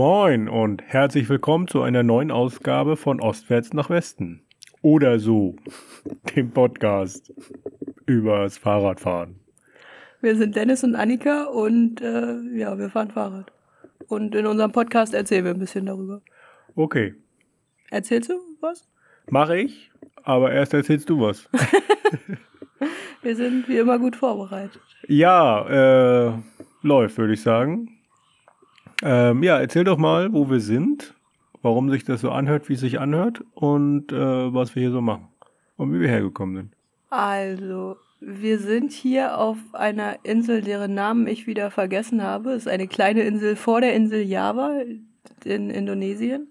Moin und herzlich willkommen zu einer neuen Ausgabe von Ostwärts nach Westen. Oder so, dem Podcast übers Fahrradfahren. Wir sind Dennis und Annika und äh, ja, wir fahren Fahrrad. Und in unserem Podcast erzählen wir ein bisschen darüber. Okay, Erzählst du was? mache ich, aber erst erzählst du was. Wir sind wie immer gut vorbereitet. ja, äh, läuft, würde ich sagen. Ähm, ja, erzähl doch mal, wo wir sind, warum sich das so anhört, wie es sich anhört und äh, was wir hier so machen und wie wir hergekommen sind. Also, wir sind hier auf einer Insel, deren Namen ich wieder vergessen habe. Es ist eine kleine Insel vor der Insel Java in Indonesien.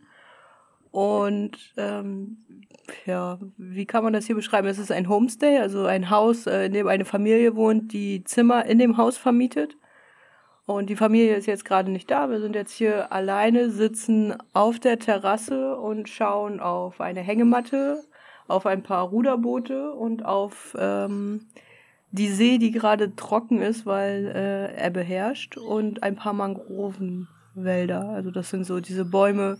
Und ähm, ja, wie kann man das hier beschreiben? Es ist ein Homestay, also ein Haus, äh, in dem eine Familie wohnt, die Zimmer in dem Haus vermietet. Und die Familie ist jetzt gerade nicht da. Wir sind jetzt hier alleine, sitzen auf der Terrasse und schauen auf eine Hängematte, auf ein paar Ruderboote und auf ähm, die See, die gerade trocken ist, weil äh, Ebbe herrscht, und ein paar Mangrovenwälder. Also das sind so diese Bäume,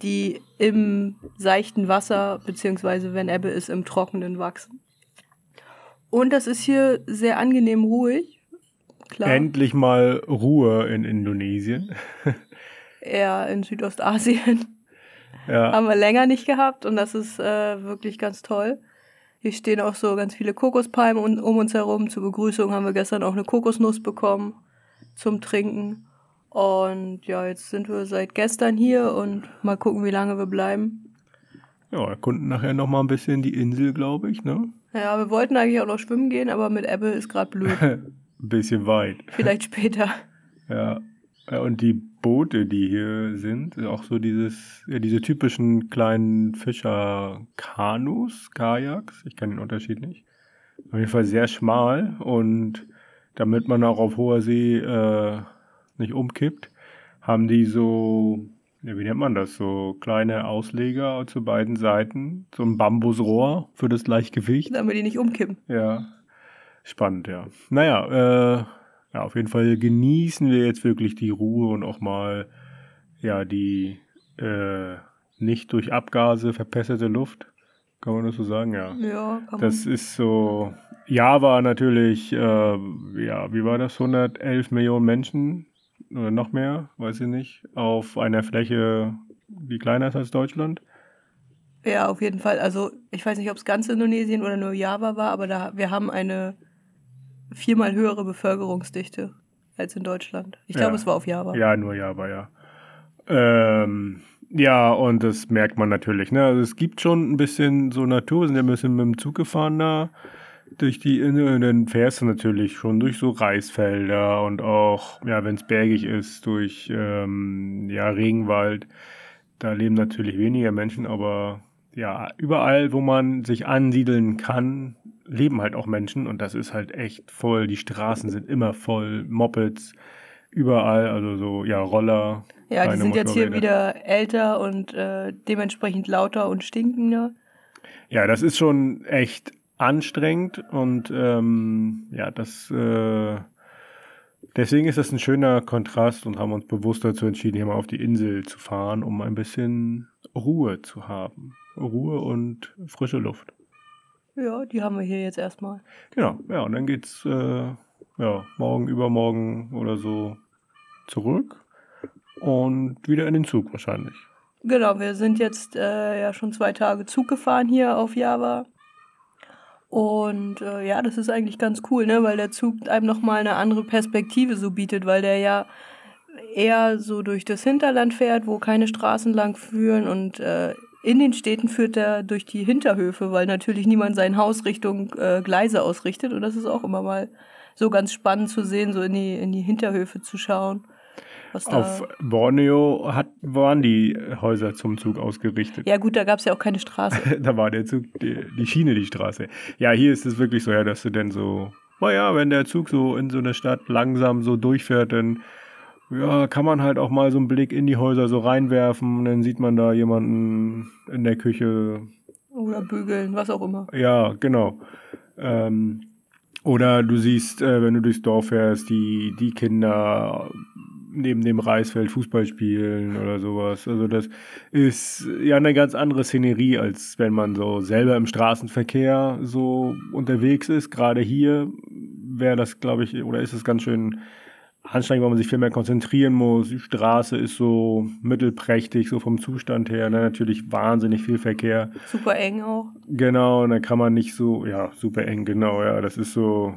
die im seichten Wasser, beziehungsweise wenn Ebbe ist, im Trockenen wachsen. Und das ist hier sehr angenehm ruhig. Klar, Endlich mal Ruhe in Indonesien. eher in Südostasien. ja. haben wir länger nicht gehabt und das ist äh, wirklich ganz toll. Hier stehen auch so ganz viele Kokospalmen un- um uns herum. Zur Begrüßung haben wir gestern auch eine Kokosnuss bekommen zum Trinken. Und ja, jetzt sind wir seit gestern hier und mal gucken, wie lange wir bleiben. Ja, erkunden nachher noch mal ein bisschen die Insel, glaube ich, ne? Ja, wir wollten eigentlich auch noch schwimmen gehen, aber mit Ebbe ist gerade blöd. ein bisschen weit. Vielleicht später. Ja. Und die Boote, die hier sind, auch so dieses, ja, diese typischen kleinen Fischer-Kanus, Kajaks. Ich kenne den Unterschied nicht. Auf jeden Fall sehr schmal und damit man auch auf hoher See äh, nicht umkippt, haben die so, ja, wie nennt man das, so kleine Ausleger zu beiden Seiten, so ein Bambusrohr für das Gleichgewicht. Damit die nicht umkippen. Ja, spannend, ja. Naja, äh, ja, auf jeden Fall genießen wir jetzt wirklich die Ruhe und auch mal, ja, die äh, nicht durch Abgase verpestete Luft. Kann man das so sagen? Ja. Ja, kann man. Das ist so, Java natürlich, äh, ja, wie war das? 111 Millionen Menschen oder noch mehr, weiß ich nicht, auf einer Fläche, die kleiner ist als Deutschland. Ja, auf jeden Fall. Also ich weiß nicht, ob es ganz Indonesien oder nur Java war, aber da wir haben eine viermal höhere Bevölkerungsdichte als in Deutschland. Ich glaube, Ja. es war auf Java. Ja, nur Java, ja. Ähm, ja, und das merkt man natürlich. Ne? Also es gibt schon ein bisschen so Natur, wir sind ja ein bisschen mit dem Zug gefahren da durch die Insel dann fährst du natürlich schon durch so Reisfelder und auch, ja, wenn es bergig ist, durch ähm, ja, Regenwald. Da leben natürlich weniger Menschen, aber ja, überall, wo man sich ansiedeln kann, leben halt auch Menschen und das ist halt echt voll. Die Straßen sind immer voll, Mopeds, überall, also so, ja, Roller. Ja, die sind jetzt hier wieder älter und äh, dementsprechend lauter und stinkender. Ja, das ist schon echt anstrengend und ähm, ja, das äh, deswegen ist das ein schöner Kontrast und haben uns bewusst dazu entschieden, hier mal auf die Insel zu fahren, um ein bisschen Ruhe zu haben. Ruhe und frische Luft. Ja, die haben wir hier jetzt erstmal. Genau, ja, und dann geht's äh, ja, morgen, übermorgen oder so zurück und wieder in den Zug wahrscheinlich. Genau, wir sind jetzt äh, ja schon zwei Tage Zug gefahren hier auf Java. Und äh, ja, das ist eigentlich ganz cool, ne? weil der Zug einem nochmal eine andere Perspektive so bietet, weil der ja eher so durch das Hinterland fährt, wo keine Straßen lang führen und äh, in den Städten führt er durch die Hinterhöfe, weil natürlich niemand sein Haus Richtung äh, Gleise ausrichtet und das ist auch immer mal so ganz spannend zu sehen, so in die, in die Hinterhöfe zu schauen. Auf Borneo hat, waren die Häuser zum Zug ausgerichtet. ja gut, da gab es ja auch keine Straße. da war der Zug, die, die Schiene, die Straße. Ja, hier ist es wirklich so, ja, dass du denn so, naja, wenn der Zug so in so einer Stadt langsam so durchfährt, dann ja, kann man halt auch mal so einen Blick in die Häuser so reinwerfen dann sieht man da jemanden in der Küche. Oder bügeln, was auch immer. Ja, genau. Ähm, oder du siehst, äh, wenn du durchs Dorf fährst, die, die Kinder neben dem Reisfeld Fußball spielen oder sowas. Also das ist ja eine ganz andere Szenerie, als wenn man so selber im Straßenverkehr so unterwegs ist. Gerade hier wäre das, glaube ich, oder ist es ganz schön anstrengend, weil man sich viel mehr konzentrieren muss. Die Straße ist so mittelprächtig, so vom Zustand her. Ne? Natürlich wahnsinnig viel Verkehr. Super eng auch. Genau, und dann kann man nicht so, ja, super eng, genau, ja, das ist so.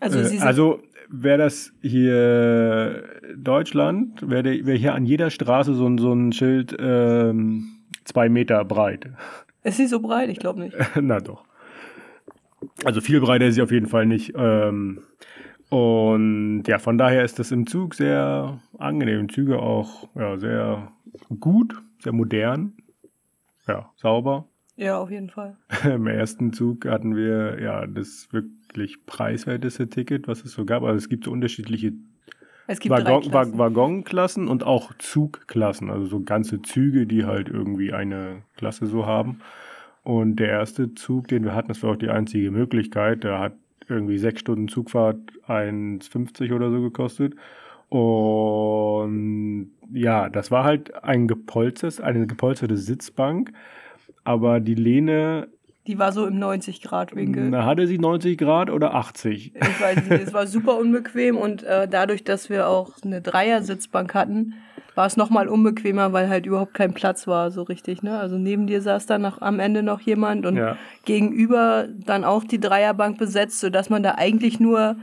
Also, äh, also wäre das hier Deutschland, wäre wär hier an jeder Straße so, ein- so ein Schild ähm, zwei Meter breit. ist sie so breit? Ich glaube nicht. Na doch. Also viel breiter ist sie auf jeden Fall nicht. Ähm, und ja, von daher ist das im Zug sehr angenehm. Züge auch ja, sehr gut, sehr modern, ja, sauber. Ja, auf jeden Fall. Im ersten Zug hatten wir ja das wirklich preiswerteste Ticket, was es so gab. Also es gibt so unterschiedliche Es gibt Waggon. Wag Waggonklassen und auch Zugklassen, also so ganze Züge, die halt irgendwie eine Klasse so haben. Und der erste Zug, den wir hatten, das war auch die einzige Möglichkeit, der hat irgendwie sechs Stunden Zugfahrt 1,50 oder so gekostet. Und ja, das war halt ein gepolstertes, eine gepolsterte Sitzbank, aber die Lehne, Die war so im 90-Grad-Winkel. da hatte sie 90 Grad oder 80. Ich weiß nicht, es war super unbequem und äh, dadurch, dass wir auch eine Dreiersitzbank hatten, war es nochmal unbequemer, weil halt überhaupt kein Platz war, so richtig. Ne? Also neben dir saß dann noch, am Ende noch jemand und Ja. gegenüber dann auch die Dreierbank besetzt, sodass man da eigentlich nur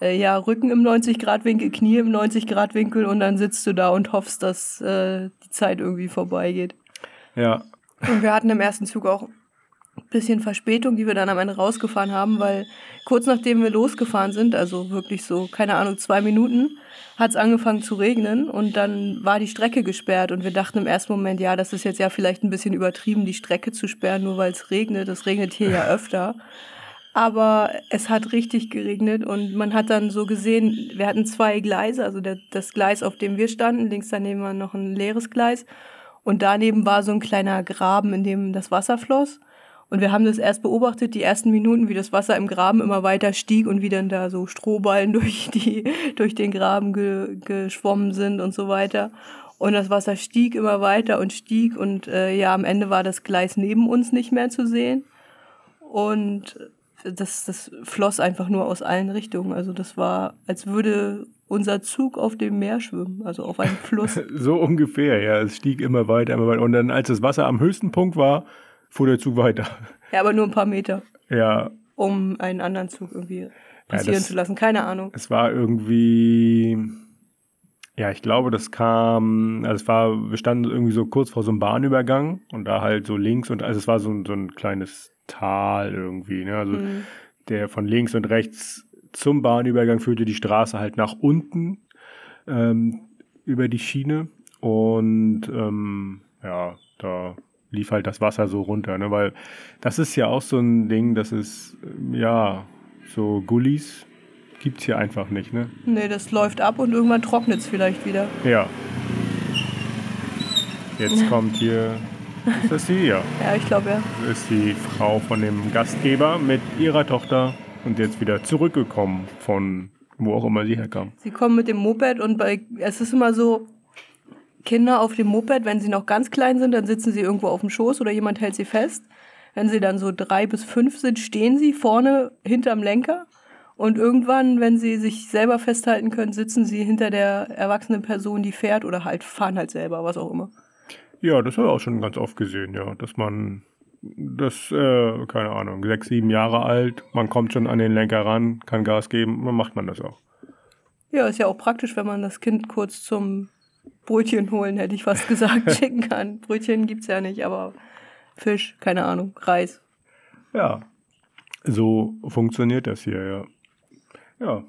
äh, ja, Rücken im 90-Grad-Winkel, Knie im 90-Grad-Winkel und dann sitzt du da und hoffst, dass äh, die Zeit irgendwie vorbeigeht. Ja, Und wir hatten im ersten Zug auch bisschen Verspätung, die wir dann am Ende rausgefahren haben, weil kurz nachdem wir losgefahren sind, also wirklich so, keine Ahnung, zwei Minuten, hat es angefangen zu regnen und dann war die Strecke gesperrt und wir dachten im ersten Moment, ja, das ist jetzt ja vielleicht ein bisschen übertrieben, die Strecke zu sperren, nur weil es regnet. Es regnet hier ja öfter. Aber es hat richtig geregnet und man hat dann so gesehen, wir hatten zwei Gleise, also der, das Gleis, auf dem wir standen, links daneben war noch ein leeres Gleis und daneben war so ein kleiner Graben, in dem das Wasser floss. Und wir haben das erst beobachtet, die ersten Minuten, wie das Wasser im Graben immer weiter stieg und wie dann da so Strohballen durch, die, durch den Graben ge, geschwommen sind und so weiter. Und das Wasser stieg immer weiter und stieg und äh, ja, am Ende war das Gleis neben uns nicht mehr zu sehen. Und das, das floss einfach nur aus allen Richtungen. Also das war, als würde unser Zug auf dem Meer schwimmen, also auf einem Fluss. So ungefähr, ja. Es stieg immer weiter, immer weiter. Und dann, als das Wasser am höchsten Punkt war, fuhr der Zug weiter. Ja, aber nur ein paar Meter, Ja, um einen anderen Zug irgendwie passieren das- zu lassen. Keine Ahnung. es war irgendwie. Ja, ich glaube, das kam, also es war, wir standen irgendwie so kurz vor so einem Bahnübergang und da halt so links und, also es war so ein, so ein kleines Tal irgendwie, ne? Also Mhm. der von links und rechts zum Bahnübergang führte die Straße halt nach unten ähm, über die Schiene und ähm, ja, da lief halt das Wasser so runter, ne? weil das ist ja auch so ein Ding, das ist, ja, so Gullis gibt's hier einfach nicht, ne? Nee, das läuft ab und irgendwann trocknet es vielleicht wieder. Ja. Jetzt kommt hier, ist das sie? Ja. Ja, ich glaube ja. Das ist die Frau von dem Gastgeber mit ihrer Tochter und jetzt wieder zurückgekommen von wo auch immer sie herkam. Sie kommen mit dem Moped und bei, es ist immer so, Kinder auf dem Moped, wenn sie noch ganz klein sind, dann sitzen sie irgendwo auf dem Schoß oder jemand hält sie fest. Wenn sie dann so drei bis fünf sind, stehen sie vorne hinterm Lenker. Und irgendwann, wenn sie sich selber festhalten können, sitzen sie hinter der erwachsenen Person, die fährt oder halt fahren halt selber, was auch immer. Ja, das habe ich auch schon ganz oft gesehen, ja, dass man das, äh, keine Ahnung, sechs, sieben Jahre alt, man kommt schon an den Lenker ran, kann Gas geben, dann macht man das auch. Ja, ist ja auch praktisch, wenn man das Kind kurz zum Brötchen holen, hätte ich fast gesagt, schicken kann. Brötchen gibt's ja nicht, aber Fisch, keine Ahnung, Reis. Ja, so funktioniert das hier, ja. Ja.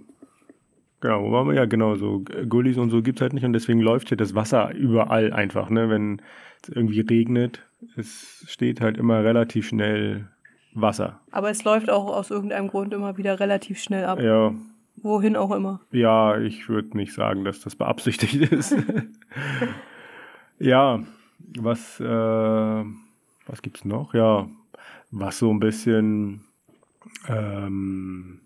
Genau, wo waren wir? Ja, genau, so Gullis und so gibt's halt nicht und deswegen läuft hier das Wasser überall einfach, ne? Wenn es irgendwie regnet, es steht halt immer relativ schnell Wasser. Aber es läuft auch aus irgendeinem Grund immer wieder relativ schnell ab. Ja, Wohin auch immer. ja, ich würde nicht sagen, dass das beabsichtigt ist. ja, was, äh, was gibt's noch? Ja, was so ein bisschen, ähm,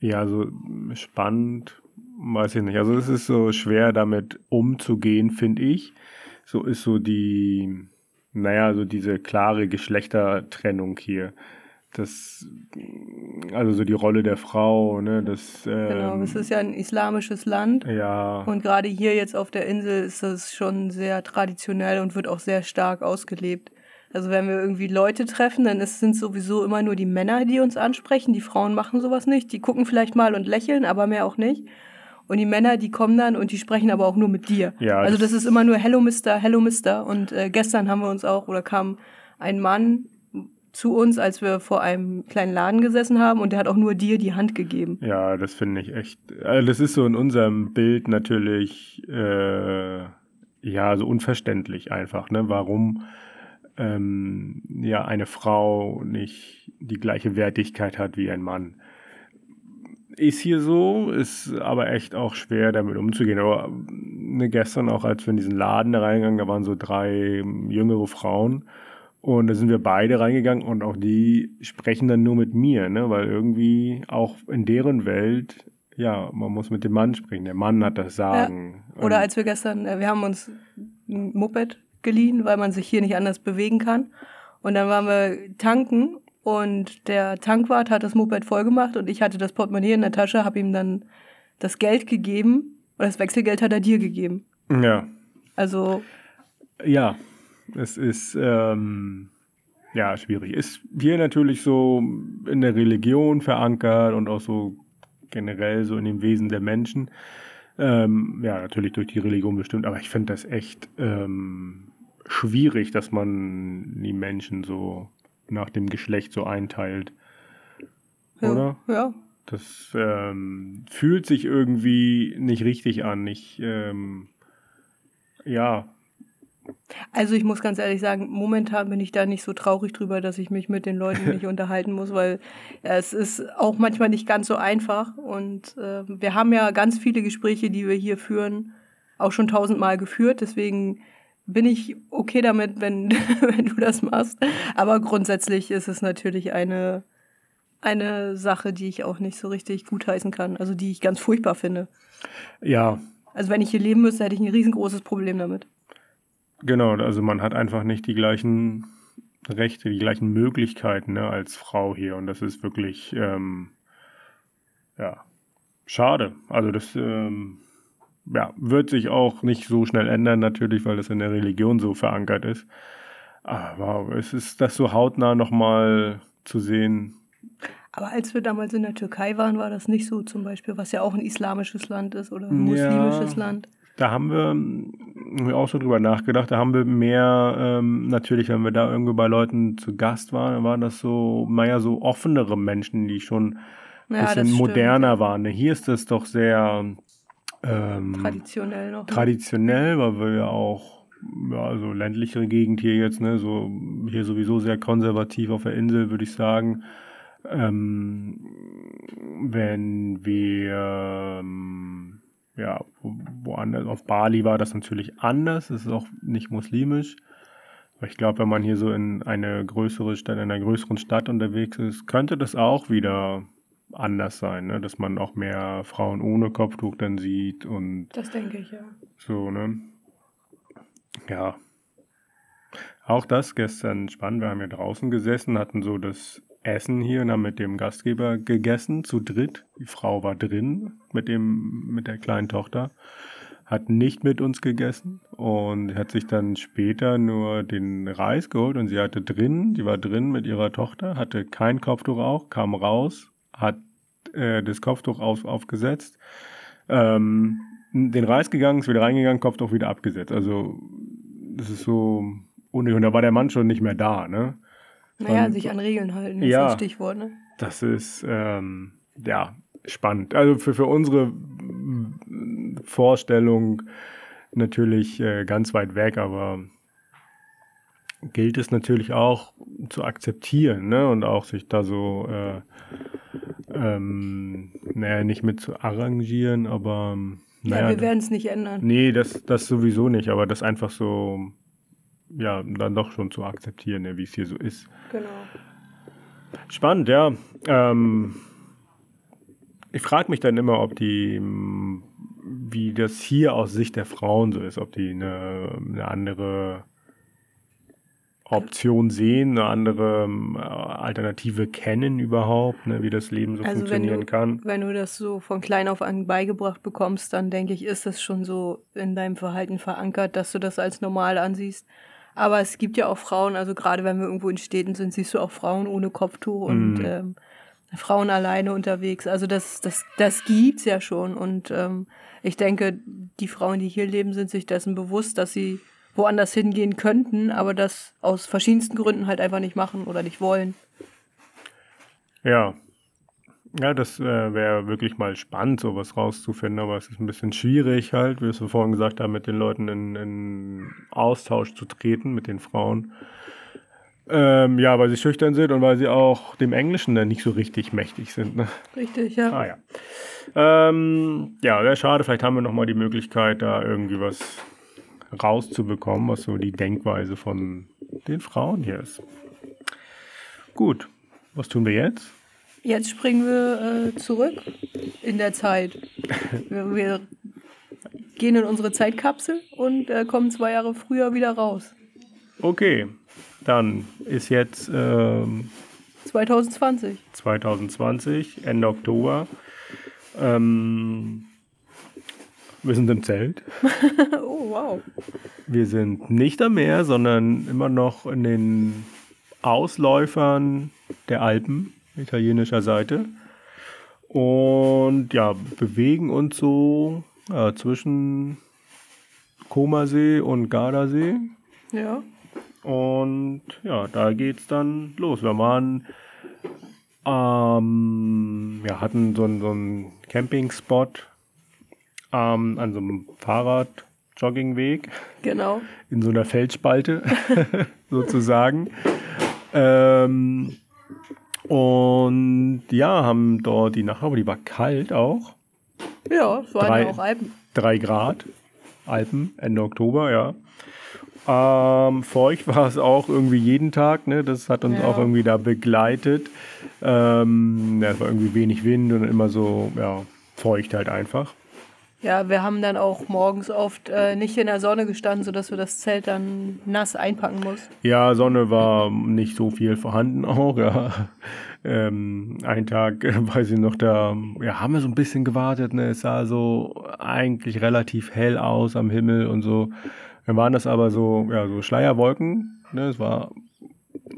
ja, so spannend weiß ich nicht. Also es ist so schwer damit umzugehen, finde ich. So ist so die, naja, so diese klare Geschlechtertrennung hier. Das, also so die Rolle der Frau, ne, das. Ähm, genau, es ist ja ein islamisches Land. Ja. Und gerade hier jetzt auf der Insel ist das schon sehr traditionell und wird auch sehr stark ausgelebt. Also wenn wir irgendwie Leute treffen, dann ist, sind sowieso immer nur die Männer, die uns ansprechen. Die Frauen machen sowas nicht. Die gucken vielleicht mal und lächeln, aber mehr auch nicht. Und die Männer, die kommen dann und die sprechen aber auch nur mit dir. Ja, also das- das ist immer nur Hello Mister, Hello Mister. Und äh, gestern haben wir uns auch, oder kam ein Mann zu uns, als wir vor einem kleinen Laden gesessen haben und der hat auch nur dir die Hand gegeben. Ja, das finde ich echt. Also das ist so in unserem Bild natürlich äh, ja so unverständlich einfach, ne? Warum ähm, ja eine Frau nicht die gleiche Wertigkeit hat wie ein Mann. Ist hier so, ist aber echt auch schwer damit umzugehen. Aber ne, gestern auch, als wir in diesen Laden reingegangen, da waren so drei jüngere Frauen. Und da sind wir beide reingegangen und auch die sprechen dann nur mit mir, ne? weil irgendwie auch in deren Welt, ja, man muss mit dem Mann sprechen. Der Mann hat das Sagen. Oder Und- als wir gestern, äh, wir haben uns ein Moped geliehen, weil man sich hier nicht anders bewegen kann. Und dann waren wir tanken und der Tankwart hat das Moped vollgemacht und ich hatte das Portemonnaie in der Tasche, habe ihm dann das Geld gegeben und das Wechselgeld hat er dir gegeben. ja, Also Ja, es ist ähm, ja schwierig. Ist hier natürlich so in der Religion verankert und auch so generell so in dem Wesen der Menschen. Ähm, ja, natürlich durch die Religion bestimmt, aber ich finde das echt ähm, schwierig, dass man die Menschen so nach dem Geschlecht so einteilt. ja, Oder? Ja. Das ähm, fühlt sich irgendwie nicht richtig an. Ich, ähm, ja, Also ich muss ganz ehrlich sagen, momentan bin ich da nicht so traurig drüber, dass ich mich mit den Leuten nicht unterhalten muss, weil es ist auch manchmal nicht ganz so einfach. Und äh, wir haben ja ganz viele Gespräche, die wir hier führen, auch schon tausendmal geführt. Deswegen bin ich okay damit, wenn, wenn du das machst. Aber grundsätzlich ist es natürlich eine, eine Sache, die ich auch nicht so richtig gutheißen kann. Also die ich ganz furchtbar finde. ja, Also wenn ich hier leben müsste, hätte ich ein riesengroßes Problem damit. Genau, also man hat einfach nicht die gleichen Rechte, die gleichen Möglichkeiten ne, als Frau hier. Und das ist wirklich, ähm, ja, schade. Also das ähm, ja, wird sich auch nicht so schnell ändern, natürlich, weil das in der Religion so verankert ist. Aber es ist das so hautnah nochmal zu sehen. Aber als wir damals in der Türkei waren, war das nicht so zum Beispiel, was ja auch ein islamisches Land ist oder ein Ja. muslimisches Land. Da haben wir, ähm, auch so drüber nachgedacht. Da haben wir mehr, ähm, natürlich, wenn wir da irgendwie bei Leuten zu Gast waren, dann waren das so, naja, so offenere Menschen, die schon ein Ja, das bisschen moderner waren. Ne, Hier ist es doch sehr ähm, Traditionell noch. ne? traditionell, weil wir ja auch, ja, so ländlichere Gegend hier jetzt, ne, so hier sowieso sehr konservativ auf der Insel, würde ich sagen. Ähm, wenn wir ähm, ja wo- woanders auf Bali war das natürlich anders, es ist auch nicht muslimisch. Aber ich glaube, wenn man hier so in eine größere Stadt, in einer größeren Stadt unterwegs ist, könnte das auch wieder anders sein, ne? dass man auch mehr Frauen ohne Kopftuch dann sieht und das denke ich, ja. so, ne? Ja. Auch das gestern spannend. Wir haben hier draußen gesessen, hatten so das Essen hier und haben mit dem Gastgeber gegessen, zu dritt. Die Frau war drin mit dem, mit der kleinen Tochter, hat nicht mit uns gegessen und hat sich dann später nur den Reis geholt und sie hatte drin, die war drin mit ihrer Tochter, hatte kein Kopftuch auch, kam raus, hat äh, das Kopftuch auf, aufgesetzt, ähm, den Reis gegangen, ist wieder reingegangen, Kopftuch wieder abgesetzt. Also das ist so unnötig. Und da war der Mann schon nicht mehr da, ne? Naja, Und- sich an Regeln halten, ist Ja. das Stichwort, ne? Das ist ähm, ja spannend. Also für, für unsere mm, Vorstellung natürlich äh, ganz weit weg, aber gilt es natürlich auch zu akzeptieren ne? und auch sich da so, äh, ähm, naja, nicht mit zu arrangieren, aber ähm, Ja, naja, wir werden es nicht ändern. Nee, das, das sowieso nicht, aber das einfach so, ja, dann doch schon zu akzeptieren, ne, wie es hier so ist. Genau. Spannend, ja. Ähm, ich frage mich dann immer, ob die, wie das hier aus Sicht der Frauen so ist, ob die eine, eine andere Option sehen, eine andere äh, Alternative kennen überhaupt, ne, wie das Leben so also funktionieren du, kann. Wenn du das so von klein auf an beigebracht bekommst, dann denke ich, ist das schon so in deinem Verhalten verankert, dass du das als normal ansiehst. Aber es gibt ja auch Frauen, also gerade wenn wir irgendwo in Städten sind, siehst du auch Frauen ohne Kopftuch und mm. ähm, Frauen alleine unterwegs. Also das, das, das gibt's ja schon. Und ähm, ich denke, die Frauen, die hier leben, sind sich dessen bewusst, dass sie woanders hingehen könnten, aber das aus verschiedensten Gründen halt einfach nicht machen oder nicht wollen. Ja. Ja, das äh, wäre wirklich mal spannend, sowas rauszufinden, aber es ist ein bisschen schwierig halt, wie wir es vorhin gesagt haben, mit den Leuten in, in Austausch zu treten, mit den Frauen. Ähm, ja, weil sie schüchtern sind und weil sie auch dem Englischen dann nicht so richtig mächtig sind. Ne? Richtig, ja. Ah, ja. Ähm, ja, wäre schade. Vielleicht haben wir nochmal die Möglichkeit, da irgendwie was rauszubekommen, was so die Denkweise von den Frauen hier ist. Gut, was tun wir jetzt? Jetzt springen wir äh, zurück in der Zeit. wir, wir, gehen in unsere Zeitkapsel und äh, kommen zwei Jahre früher wieder raus. Okay, dann ist jetzt ähm, 2020. 2020, Ende Oktober. Ähm, wir sind im Zelt. oh, wow. Wir sind nicht am Meer, sondern immer noch in den Ausläufern der Alpen, italienischer Seite. Und ja, bewegen uns so äh, zwischen Komasee und Gardasee. Ja. Und ja, da geht's dann los. Wir waren, ähm, ja, hatten so, so einen Campingspot ähm, an so einem Fahrrad-Joggingweg. Genau. In so einer Felsspalte sozusagen. Ähm, und ja, haben dort die Nacht, aber die war kalt auch. Ja, es waren drei, ja auch Alpen. Drei Grad. Alpen, Ende Oktober, ja. Ähm, feucht war es auch irgendwie jeden Tag, ne? Das hat uns ja. auch irgendwie da begleitet. Ähm, ja, es war irgendwie wenig Wind und immer so, ja, feucht halt einfach. Ja, wir haben dann auch morgens oft äh, nicht in der Sonne gestanden, sodass wir das Zelt dann nass einpacken mussten. Ja, Sonne war nicht so viel vorhanden auch, ja. Ähm, ein Tag, weiß ich noch, da ja, haben wir so ein bisschen gewartet, ne? Es sah so eigentlich relativ hell aus am Himmel und so. Dann waren das aber so, ja, so Schleierwolken, ne? Es war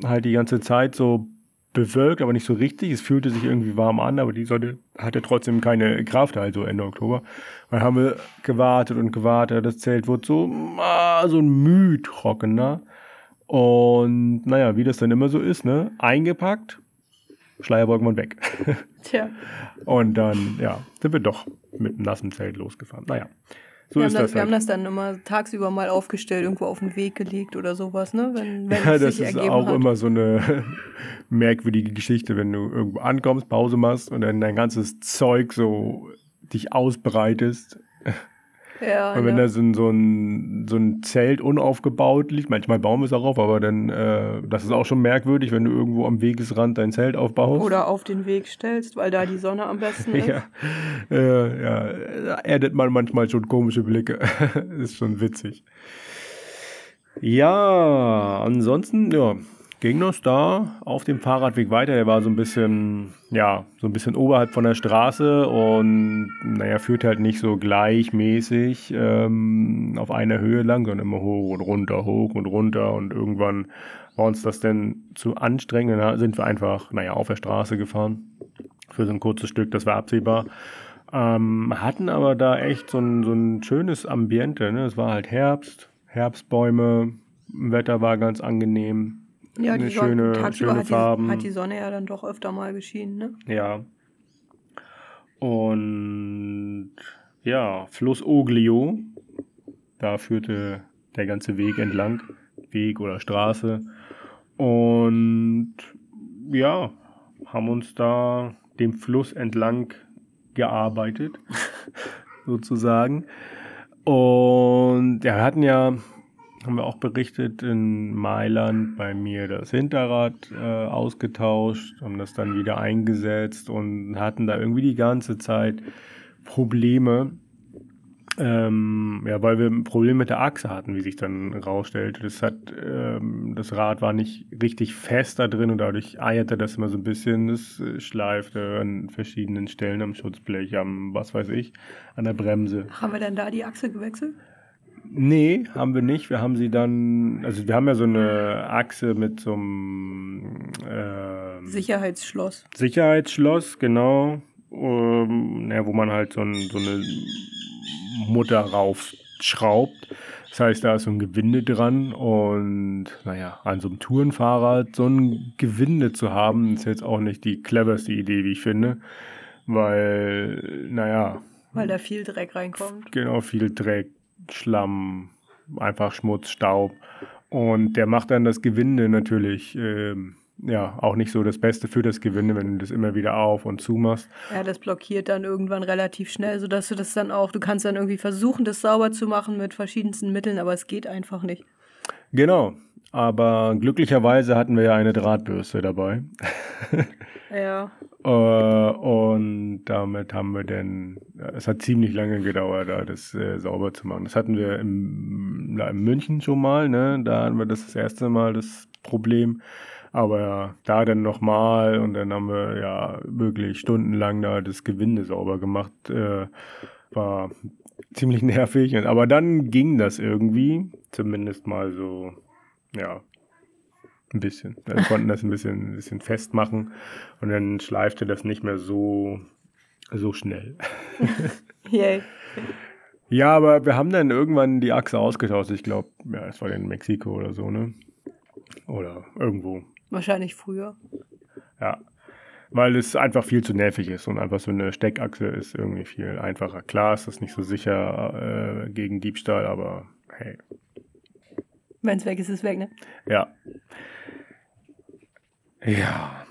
halt die ganze Zeit so bewölkt, aber nicht so richtig. Es fühlte sich irgendwie warm an, aber die Sonne hatte trotzdem keine Kraft, also Ende Oktober. Dann haben wir gewartet und gewartet. Das Zelt wurde so, ah, so Müh trockener. Und naja, wie das dann immer so ist, ne? Eingepackt, Schleierwolken waren weg. Tja. Und dann, ja, sind wir doch mit einem nassen Zelt losgefahren. Naja. So wir, haben das, das wir haben halt. das dann immer tagsüber mal aufgestellt, irgendwo auf den Weg gelegt oder sowas, ne? Wenn, wenn ja, das ist auch hat. immer so eine merkwürdige Geschichte, wenn du irgendwo ankommst, Pause machst und dann dein ganzes Zeug so dich ausbreitest. Ja, und wenn ne? da so ein, so, ein, so ein Zelt unaufgebaut liegt, manchmal bauen wir es auch auf, aber dann, äh, das ist auch schon merkwürdig, wenn du irgendwo am Wegesrand dein Zelt aufbaust. Oder auf den Weg stellst, weil da die Sonne am besten ist. ja, äh, ja, da erntet man manchmal schon komische Blicke. ist schon witzig. Ja, ansonsten, ja, ging das da auf dem Fahrradweg weiter. Der war so ein bisschen, ja, so ein bisschen oberhalb von der Straße und naja, führte halt nicht so gleichmäßig ähm, auf einer Höhe lang, sondern immer hoch und runter, hoch und runter und irgendwann war uns das denn zu anstrengend. Da sind wir einfach, naja, auf der Straße gefahren für so ein kurzes Stück, das war absehbar. Ähm, hatten aber da echt so ein, so ein schönes Ambiente. Ne? Es war halt Herbst, Herbstbäume, Wetter war ganz angenehm ja, eine schöne, schöne hat Farben. Die, hat die Sonne ja dann doch öfter mal geschienen, ne? Ja. Und ja, Fluss Oglio, da führte der ganze Weg entlang, Weg oder Straße. Und ja, haben uns da dem Fluss entlang gearbeitet, sozusagen. Und ja, wir hatten ja haben wir auch berichtet, in Mailand bei mir das Hinterrad äh, ausgetauscht, haben das dann wieder eingesetzt und hatten da irgendwie die ganze Zeit Probleme, Ähm, ja, weil wir ein Problem mit der Achse hatten, wie sich dann rausstellte. Das, hat, ähm, das Rad war nicht richtig fest da drin und dadurch eierte das immer so ein bisschen. Das äh, schleifte an verschiedenen Stellen am Schutzblech, am was weiß ich, an der Bremse. Haben wir denn da die Achse gewechselt? Nee, haben wir nicht. Wir haben sie dann, also wir haben ja so eine Achse mit so einem ähm, Sicherheitsschloss. Sicherheitsschloss, genau. Ähm, ja, wo man halt so, ein, so eine Mutter raufschraubt. Das heißt, da ist so ein Gewinde dran und naja, an so einem Tourenfahrrad so ein Gewinde zu haben, ist jetzt auch nicht die cleverste Idee, wie ich finde. Weil, naja. Weil da viel Dreck reinkommt. Genau, viel Dreck, Schlamm, einfach Schmutz, Staub. Und der macht dann das Gewinde natürlich ähm, ja auch nicht so das Beste für das Gewinde, wenn du das immer wieder auf und zu machst. Ja, das blockiert dann irgendwann relativ schnell, sodass du das dann auch, du kannst dann irgendwie versuchen, das sauber zu machen mit verschiedensten Mitteln, aber es geht einfach nicht. Genau. Aber glücklicherweise hatten wir ja eine Drahtbürste dabei. ja. Äh, und damit haben wir dann, es hat ziemlich lange gedauert, da das äh, sauber zu machen. Das hatten wir im, in München schon mal, ne? Da hatten wir das das erste Mal das Problem. Aber da dann nochmal und dann haben wir ja wirklich stundenlang da das Gewinde sauber gemacht. Äh, war ziemlich nervig. Aber dann ging das irgendwie. Zumindest mal so, ja, ein bisschen. Wir konnten das ein bisschen, ein bisschen festmachen und dann schleifte das nicht mehr so, so schnell. Yay. Ja, aber wir haben dann irgendwann die Achse ausgetauscht. Ich glaube, ja, es war in Mexiko oder so, ne? Oder irgendwo. Wahrscheinlich früher. Ja. Weil es einfach viel zu nervig ist und einfach so eine Steckachse ist irgendwie viel einfacher. Klar ist das nicht so sicher äh, gegen Diebstahl, aber hey. Wenn es weg ist, ist es weg, ne? Ja. Ja.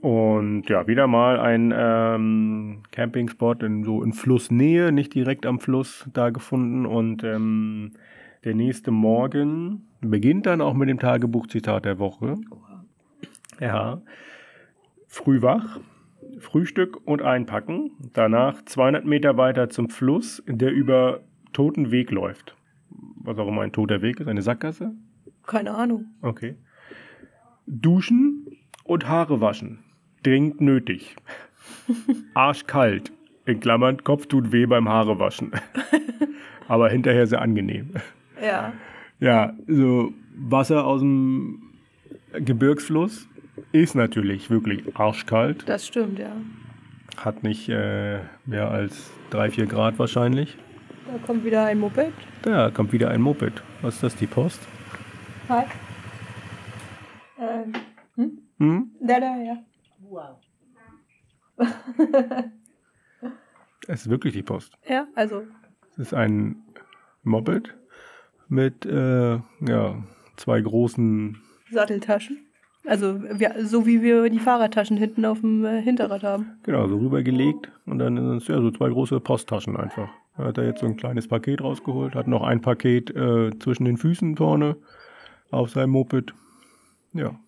Und ja, wieder mal ein ähm, Campingspot in so in Flussnähe, nicht direkt am Fluss da gefunden. Und ähm, der nächste Morgen beginnt dann auch mit dem Tagebuchzitat der Woche. Ja. Früh wach, Frühstück und einpacken. Danach 200 Meter weiter zum Fluss, der über toten Weg läuft. Was auch immer ein toter Weg ist, eine Sackgasse? Keine Ahnung. Okay. Duschen und Haare waschen. Dringend nötig. Arschkalt. In Klammern, Kopf tut weh beim Haarewaschen. Aber hinterher sehr angenehm. Ja. Ja, so Wasser aus dem Gebirgsfluss ist natürlich wirklich arschkalt. Das stimmt, ja. Hat nicht äh, mehr als 3, 4 Grad wahrscheinlich. Da kommt wieder ein Moped. Da kommt wieder ein Moped. Was ist das, die Post? Hi. Ähm, hm? Hm? Da, da, ja. Wow. Es ist wirklich die Post. Ja, also. Es ist ein Moped mit äh, ja, zwei großen Satteltaschen. Also wir, so wie wir die Fahrradtaschen hinten auf dem äh, Hinterrad haben. Genau, so rübergelegt und dann sind es ja so zwei große Posttaschen einfach. Da hat er jetzt so ein kleines Paket rausgeholt, hat noch ein Paket äh, zwischen den Füßen vorne auf seinem Moped. Ja.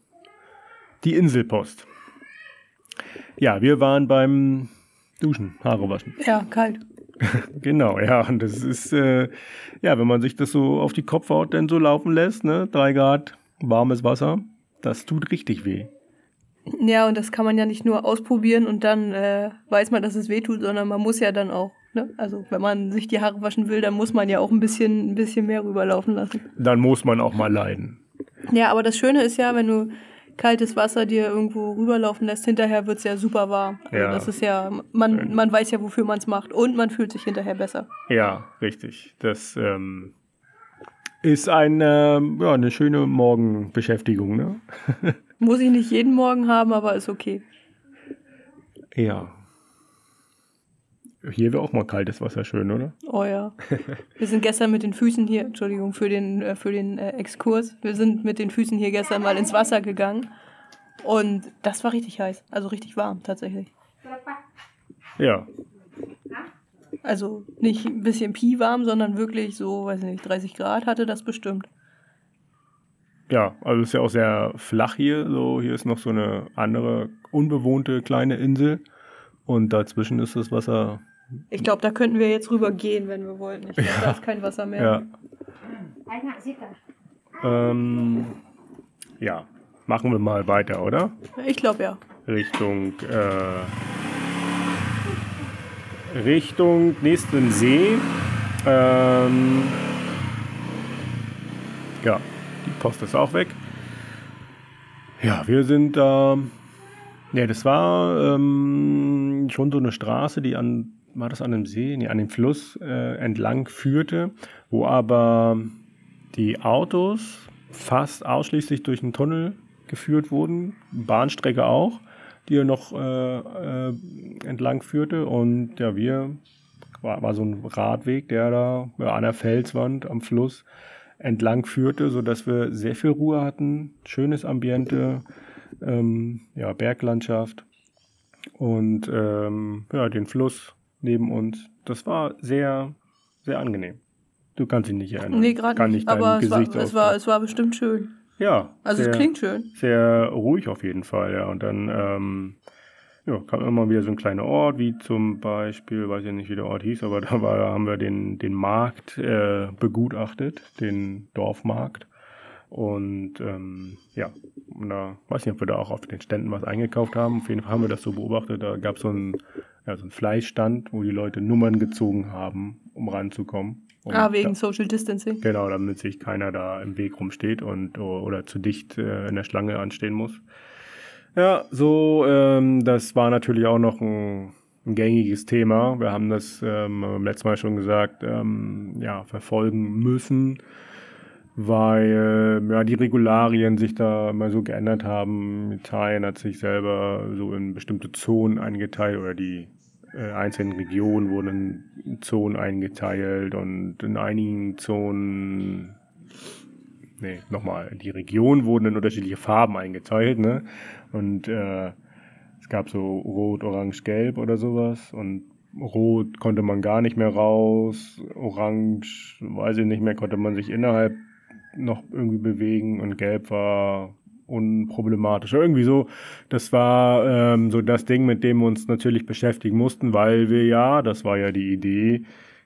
Die Inselpost. Ja, wir waren beim Duschen, Haare waschen. Ja, kalt. genau, ja, und das ist, äh, ja, wenn man sich das so auf die Kopfhaut dann so laufen lässt, ne, drei Grad warmes Wasser, das tut richtig weh. Ja, und das kann man ja nicht nur ausprobieren und dann äh, weiß man, dass es weh tut, sondern man muss ja dann auch, ne? Also wenn man sich die Haare waschen will, dann muss man ja auch ein bisschen, ein bisschen mehr rüberlaufen lassen. Dann muss man auch mal leiden. Ja, aber das Schöne ist ja, wenn du kaltes Wasser dir irgendwo rüberlaufen lässt, hinterher wird es ja super warm. Also Ja. Das ist ja, man, man weiß ja, wofür man es macht und man fühlt sich hinterher besser. Ja, richtig. Das ähm, ist ein, ähm, ja, eine schöne Morgenbeschäftigung, ne? Muss ich nicht jeden Morgen haben, aber ist okay. Ja. Hier wäre auch mal kaltes Wasser schön, oder? Oh ja. Wir sind gestern mit den Füßen hier, Entschuldigung für den, äh, für den äh, Exkurs, wir sind mit den Füßen hier gestern mal ins Wasser gegangen und das war richtig heiß, also richtig warm tatsächlich. Ja. Also nicht ein bisschen Pi warm, sondern wirklich so, weiß nicht, 30 Grad hatte das bestimmt. Ja, also es ist ja auch sehr flach hier. So, hier ist noch so eine andere unbewohnte kleine Insel. Und dazwischen ist das Wasser Ich glaube, da könnten wir jetzt rüber gehen, wenn wir wollten. Ich glaube, da ist kein Wasser mehr. Ja. Ähm, ja, machen wir mal weiter, oder? Ich glaube ja. Richtung, äh, Richtung nächsten See. Ähm, ja, die Post ist auch weg. Ja, wir sind da. ja, das war ähm, schon so eine Straße, die an, war das an einem See? Nee, an dem Fluss äh, entlang führte, wo aber die Autos fast ausschließlich durch einen Tunnel geführt wurden, Bahnstrecke auch, die er noch äh, äh, entlang führte. Und ja, wir war, war so ein Radweg, der da an der Felswand am Fluss entlang führte, sodass wir sehr viel Ruhe hatten, schönes Ambiente, ähm, ja, Berglandschaft und ähm, ja, den Fluss neben uns. Das war sehr, sehr angenehm. Du kannst dich nicht erinnern. Nee, gerade nicht. Aber es war, es, war, es war bestimmt schön. Ja. Also sehr, es klingt schön. Sehr ruhig auf jeden Fall, ja. Und dann ähm, ja, kam immer wieder so ein kleiner Ort, wie zum Beispiel, weiß ich nicht, wie der Ort hieß, aber da war, haben wir den, den Markt äh, begutachtet, den Dorfmarkt. Und ähm, ja, und da weiß nicht, ob wir da auch auf den Ständen was eingekauft haben. Auf jeden Fall haben wir das so beobachtet. Da gab so es ein, ja, so einen Fleischstand, wo die Leute Nummern gezogen haben, um ranzukommen. Und Ah, wegen da, Social Distancing. Genau, damit sich keiner da im Weg rumsteht und oder zu dicht äh, in der Schlange anstehen muss. Ja, so, ähm, das war natürlich auch noch ein, ein gängiges Thema. Wir haben das ähm, beim letzten Mal schon gesagt, ähm, ja, verfolgen müssen, weil ja, die Regularien sich da immer so geändert haben. Italien hat sich selber so in bestimmte Zonen eingeteilt oder die äh, einzelnen Regionen wurden in Zonen eingeteilt und in einigen Zonen, nee, nochmal, die Regionen wurden in unterschiedliche Farben eingeteilt, ne? Und äh, es gab so Rot, Orange, Gelb oder sowas und Rot konnte man gar nicht mehr raus, Orange, weiß ich nicht mehr, konnte man sich innerhalb noch irgendwie bewegen und Gelb war unproblematisch. Irgendwie so, das war ähm, so das Ding, mit dem wir uns natürlich beschäftigen mussten, weil wir ja, das war ja die Idee,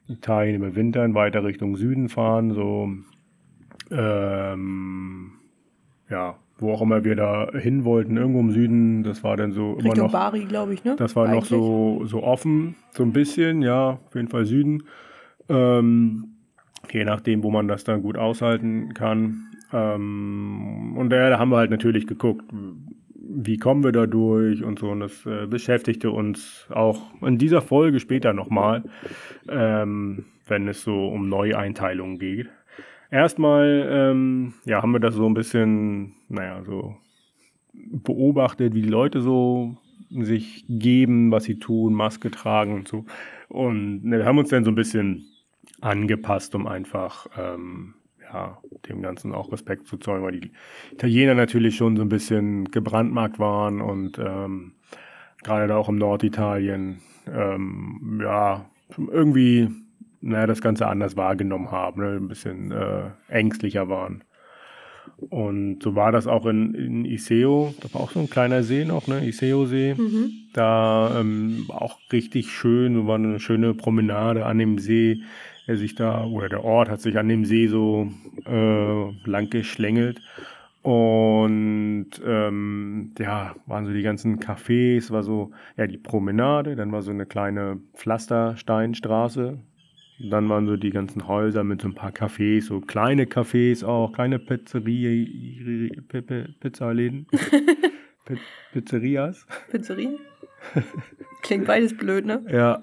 Italien überwintern, weiter Richtung Süden fahren, so ähm, ja, wo auch immer wir da hin wollten, irgendwo im Süden, das war dann so immer Richtung noch. Bari, glaube ich, ne? Das war noch Eigentlich. so, so offen, so ein bisschen, ja, auf jeden Fall Süden. Ähm, je nachdem, wo man das dann gut aushalten kann. Ähm, und ja, da haben wir halt natürlich geguckt, wie kommen wir da durch und so. Und das äh, beschäftigte uns auch in dieser Folge später nochmal, ähm, wenn es so um Neueinteilungen geht. Erstmal, ähm, ja, haben wir das so ein bisschen, naja, so beobachtet, wie die Leute so sich geben, was sie tun, Maske tragen und so. Und ne, wir haben uns dann so ein bisschen angepasst, um einfach ähm, ja, dem Ganzen auch Respekt zu zollen, weil die Italiener natürlich schon so ein bisschen gebrandmarkt waren und ähm, gerade da auch im Norditalien ähm, ja irgendwie naja, das Ganze anders wahrgenommen haben, ne? ein bisschen äh, ängstlicher waren. Und so war das auch in, in Iseo, da war auch so ein kleiner See noch, ne? Iseo-See. Mhm. Da ähm, war auch richtig schön, so war eine schöne Promenade an dem See, der sich da, oder der Ort hat sich an dem See so äh, lang geschlängelt. Und ähm, ja, waren so die ganzen Cafés, war so, ja, die Promenade, dann war so eine kleine Pflastersteinstraße. Dann waren so die ganzen Häuser mit so ein paar Cafés, so kleine Cafés auch, kleine Pizzerie, Pi- Pi- Pizzaläden. Pi- Pizzerias. Pizzerie? Klingt beides blöd, ne? Ja.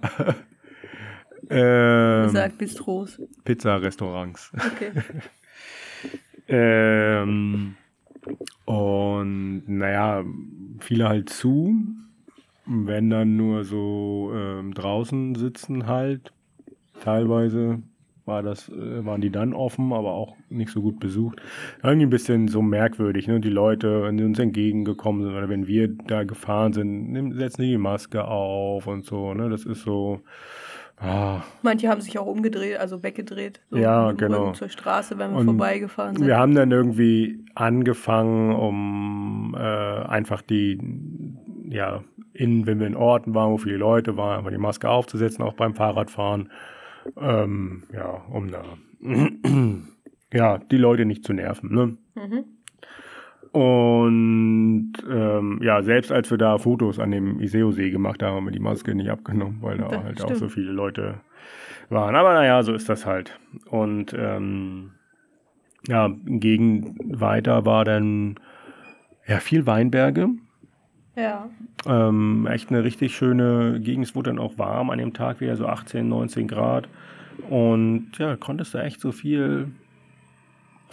Ähm, Sagt Bistros. Pizzarestaurants. Okay. Ähm, und naja, viele halt zu, wenn dann nur so ähm, draußen sitzen halt. Teilweise war das, äh, waren die dann offen, aber auch nicht so gut besucht. Irgendwie ein bisschen so merkwürdig, ne? Die Leute, wenn die uns entgegengekommen sind oder wenn wir da gefahren sind, setzen die die Maske auf und so, ne? Das ist so, ah, Manche haben sich auch umgedreht, also weggedreht. So Ja, genau. Zur Straße, wenn wir Und vorbeigefahren sind. Wir haben dann irgendwie angefangen, um äh, einfach die, ja, in, wenn wir in Orten waren, wo viele Leute waren, einfach die Maske aufzusetzen, auch beim Fahrradfahren. Ähm, ja, um da ja, die Leute nicht zu nerven. Ne? Mhm. Und ähm, ja, selbst als wir da Fotos an dem Iseo-See gemacht haben, haben wir die Maske nicht abgenommen, weil da das halt stimmt. auch so viele Leute waren. Aber naja, so ist das halt. Und ähm, ja, gegen weiter war dann ja viel Weinberge. Ja. Ähm, echt eine richtig schöne Gegend. Es wurde dann auch warm an dem Tag wieder, so 18, 19 Grad. Und ja, konntest du echt so viel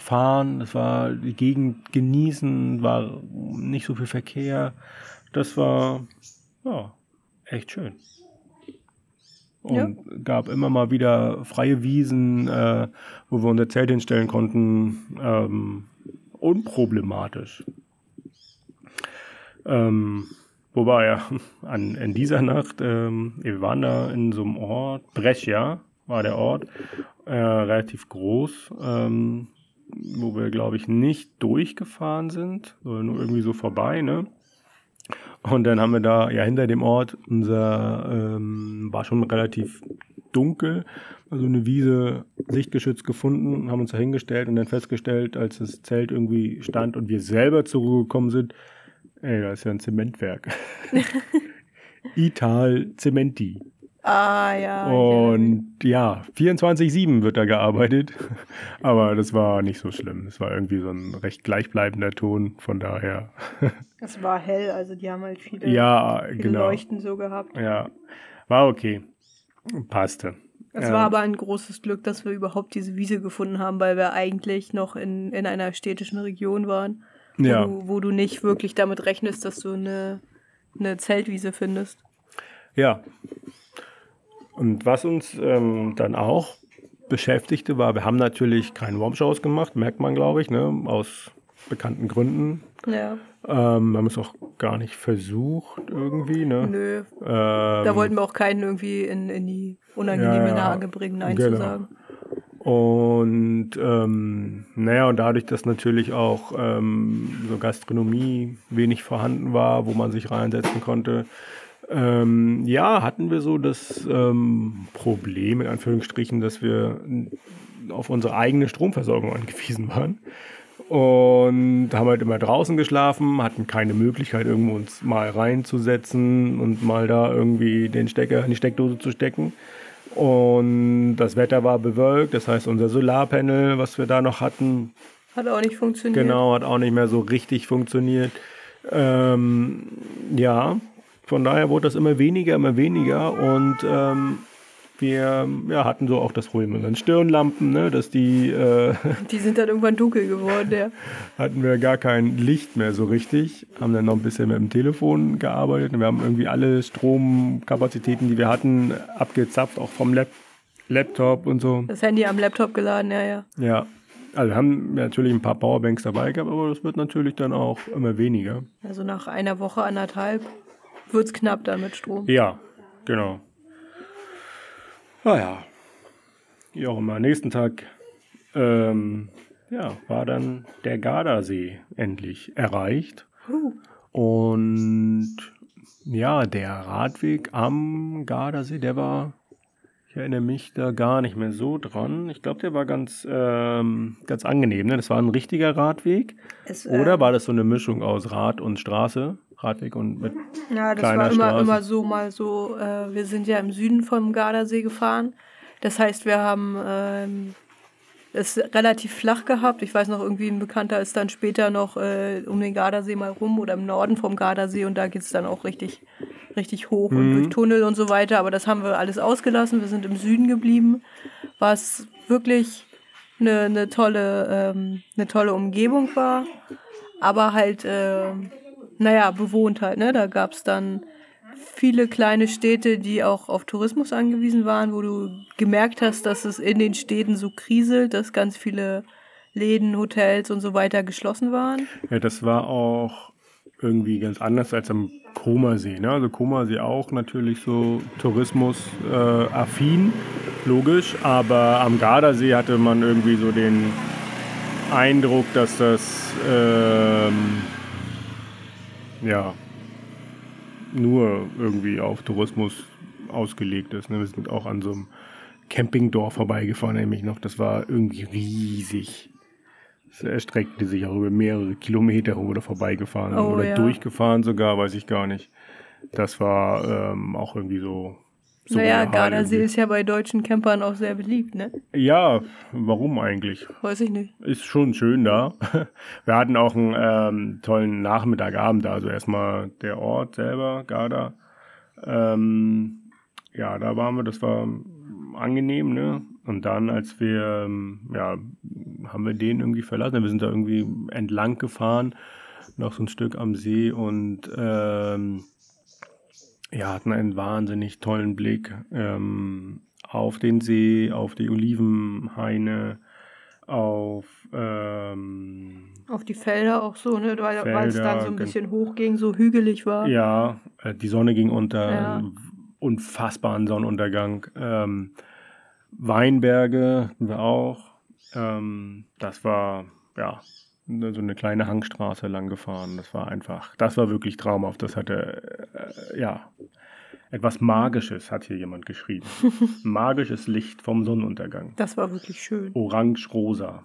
fahren. Das war die Gegend genießen, war nicht so viel Verkehr. Das war ja echt schön. Und ja. gab immer mal wieder freie Wiesen, äh, wo wir unser Zelt hinstellen konnten. Ähm, unproblematisch. Ähm, wobei, ja, an, in dieser Nacht, ähm, wir waren da in so einem Ort, Brescia war der Ort, äh, relativ groß, ähm, wo wir, glaube ich, nicht durchgefahren sind, sondern nur irgendwie so vorbei, ne? Und dann haben wir da, ja, hinter dem Ort, unser, ähm, war schon relativ dunkel, also eine Wiese sichtgeschützt gefunden, haben uns da hingestellt und dann festgestellt, als das Zelt irgendwie stand und wir selber zurückgekommen sind, ey, da ist ja ein Zementwerk. Ital Zementi. Ah, ja. Und ja, 24-7 wird da gearbeitet. Aber das war nicht so schlimm. Es war irgendwie so ein recht gleichbleibender Ton, von daher. Es war hell, also die haben halt viele, ja, viele genau. Leuchten so gehabt. Ja, war okay. Passte. Es ja. war aber ein großes Glück, dass wir überhaupt diese Wiese gefunden haben, weil wir eigentlich noch in, in einer städtischen Region waren, wo, ja. du, wo du nicht wirklich damit rechnest, dass du eine, eine Zeltwiese findest. Ja, und was uns ähm, dann auch beschäftigte, war, wir haben natürlich keine Warm-Shows gemacht, merkt man, glaube ich, ne, aus bekannten Gründen. Ja. Ähm, wir haben es auch gar nicht versucht irgendwie, ne? Nö. Ähm, da wollten wir auch keinen irgendwie in, in die unangenehme ja, Lage bringen, Nein genau. zu sagen. Und ähm, naja, und dadurch, dass natürlich auch ähm, so Gastronomie wenig vorhanden war, wo man sich reinsetzen konnte, ähm, ja, hatten wir so das ähm, Problem, in Anführungsstrichen, dass wir auf unsere eigene Stromversorgung angewiesen waren. Und haben halt immer draußen geschlafen, hatten keine Möglichkeit, irgendwo uns mal reinzusetzen und mal da irgendwie den Stecker in die Steckdose zu stecken. Und das Wetter war bewölkt, das heißt, unser Solarpanel, was wir da noch hatten, hat auch nicht funktioniert. Genau, hat auch nicht mehr so richtig funktioniert. Ähm, ja, von daher wurde das immer weniger, immer weniger und ähm, wir ja, hatten so auch das Problem mit den Stirnlampen, ne, dass die. Äh, die sind dann irgendwann dunkel geworden, ja. Hatten wir gar kein Licht mehr so richtig, haben dann noch ein bisschen mit dem Telefon gearbeitet. Wir haben irgendwie alle Stromkapazitäten, die wir hatten, abgezapft, auch vom Lab Laptop und so. Das Handy am Laptop geladen, ja, ja. Ja. Also wir haben natürlich ein paar Powerbanks dabei gehabt, aber das wird natürlich dann auch immer weniger. Also nach einer Woche, anderthalb wird es knapp dann mit Strom. Ja, genau. Naja, wie auch immer. Nächsten Tag ähm, ja, war dann der Gardasee endlich erreicht. Und ja, der Radweg am Gardasee, der war, ich erinnere mich da gar nicht mehr so dran. Ich glaube, der war ganz, ähm, ganz angenehm. Ne? Das war ein richtiger Radweg. Es, äh, Oder war das so eine Mischung aus Rad und Straße? Radweg und mit Ja, das war immer, Straße. immer so, mal so. Äh, wir sind ja im Süden vom Gardasee gefahren. Das heißt, wir haben ähm, es relativ flach gehabt. Ich weiß noch, irgendwie ein Bekannter ist dann später noch äh, um den Gardasee mal rum oder im Norden vom Gardasee und da geht es dann auch richtig, richtig hoch mhm. und durch Tunnel und so weiter. Aber das haben wir alles ausgelassen. Wir sind im Süden geblieben, was wirklich eine, eine, tolle, ähm, eine tolle Umgebung war. Aber halt. Äh, naja, bewohnt halt. Ne? Da gab es dann viele kleine Städte, die auch auf Tourismus angewiesen waren, wo du gemerkt hast, dass es in den Städten so kriselt, dass ganz viele Läden, Hotels und so weiter geschlossen waren. Ja, das war auch irgendwie ganz anders als am Komersee. Ne? Also Komersee auch natürlich so Tourismus-affin, äh, logisch, aber am Gardasee hatte man irgendwie so den Eindruck, dass das ähm, ja, nur irgendwie auf Tourismus ausgelegt ist. Ne? Wir sind auch an so einem Campingdorf vorbeigefahren, nämlich noch. Das war irgendwie riesig. Es erstreckte sich auch über mehrere Kilometer, wo wir da vorbeigefahren Oh, oder ja. durchgefahren sogar, weiß ich gar nicht. Das war ähm, auch irgendwie so. So naja, Gardasee ist ja bei deutschen Campern auch sehr beliebt, ne? Ja, warum eigentlich? Weiß ich nicht. Ist schon schön da. Wir hatten auch einen ähm, tollen Nachmittagabend da. Also erstmal der Ort selber, Garda. Ähm, ja, da waren wir, das war angenehm, ne? Und dann, als wir, ähm, ja, haben wir den irgendwie verlassen. Wir sind da irgendwie entlang gefahren, noch so ein Stück am See und ähm, ja, hatten einen wahnsinnig tollen Blick ähm, auf den See, auf die Olivenhaine, auf ähm, Auf die Felder auch so, ne? Weil es dann so ein bisschen hoch ging, so hügelig war. ja, äh, die Sonne ging unter, Ja. unfassbaren Sonnenuntergang. Ähm, Weinberge hatten wir auch. Ähm, das war ja so eine kleine Hangstraße lang gefahren. Das war einfach, das war wirklich traumhaft. Das hatte äh, ja etwas Magisches, hat hier jemand geschrieben. Magisches Licht vom Sonnenuntergang. Das war wirklich schön. Orange-rosa.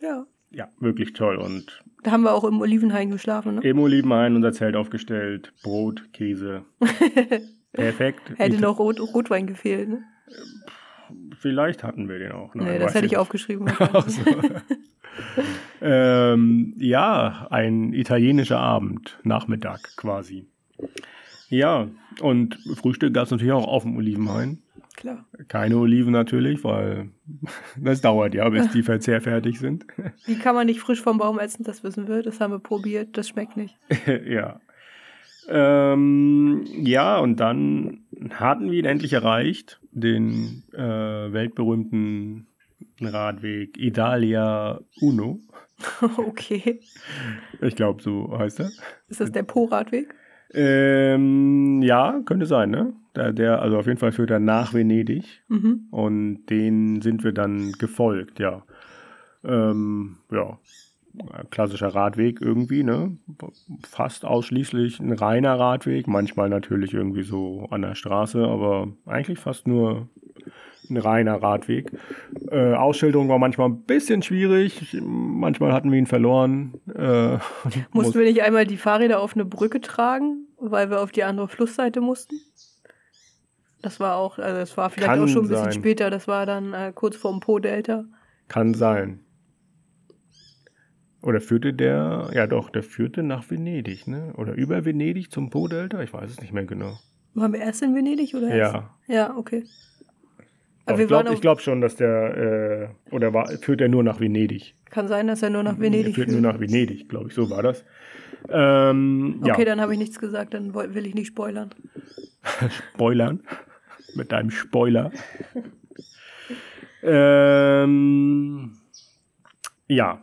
Ja. Ja, wirklich toll. Und Da haben wir auch im Olivenhain geschlafen, ne? im Olivenhain unser Zelt aufgestellt. Brot, Käse. Perfekt. Hätte Ich- noch Rot Rotwein gefehlt, ne? Vielleicht hatten wir den auch. Nein, nee, das hätte ich nicht. aufgeschrieben. Ähm, ja, ein italienischer Abend, Nachmittag quasi. Ja, und Frühstück gab es natürlich auch auf dem Olivenhain. Klar. Keine Oliven natürlich, weil das dauert ja, bis die Verzehr fertig sind. Die kann man nicht frisch vom Baum essen, das wissen wir. Das haben wir probiert, das schmeckt nicht. ja. Ähm, ja, und dann hatten wir ihn endlich erreicht, den äh, weltberühmten Radweg Italia Uno. okay. Ich glaube, so heißt er. Ist das der Po-Radweg? Ähm, ja, könnte sein, ne? Der, der, also auf jeden Fall führt er nach Venedig Mhm. und den sind wir dann gefolgt, ja. Ähm, ja, klassischer Radweg irgendwie, ne? Fast ausschließlich ein reiner Radweg, manchmal natürlich irgendwie so an der Straße, aber eigentlich fast nur ein reiner Radweg. Äh, Ausschilderung war manchmal ein bisschen schwierig, manchmal hatten wir ihn verloren. Äh, Mussten wir nicht einmal die Fahrräder auf eine Brücke tragen, weil wir auf die andere Flussseite mussten? Das war auch, also das war vielleicht auch schon ein bisschen sein. später, das war dann äh, kurz vorm Po-Delta. Kann sein. Oder führte der, ja doch, der führte nach Venedig, ne? Oder über Venedig zum Po-Delta? Ich weiß es nicht mehr genau. Waren wir erst in Venedig oder erst? Ja. Ja, okay. Aber ich glaube glaub schon, dass der, äh, oder war, führt er nur nach Venedig? kann sein, dass er nur nach er Venedig führt führt. nur nach Venedig, glaube ich, so war das. Ähm, Okay, ja, dann habe ich nichts gesagt, dann will ich nicht spoilern. Spoilern. Mit deinem Spoiler. ähm, ja.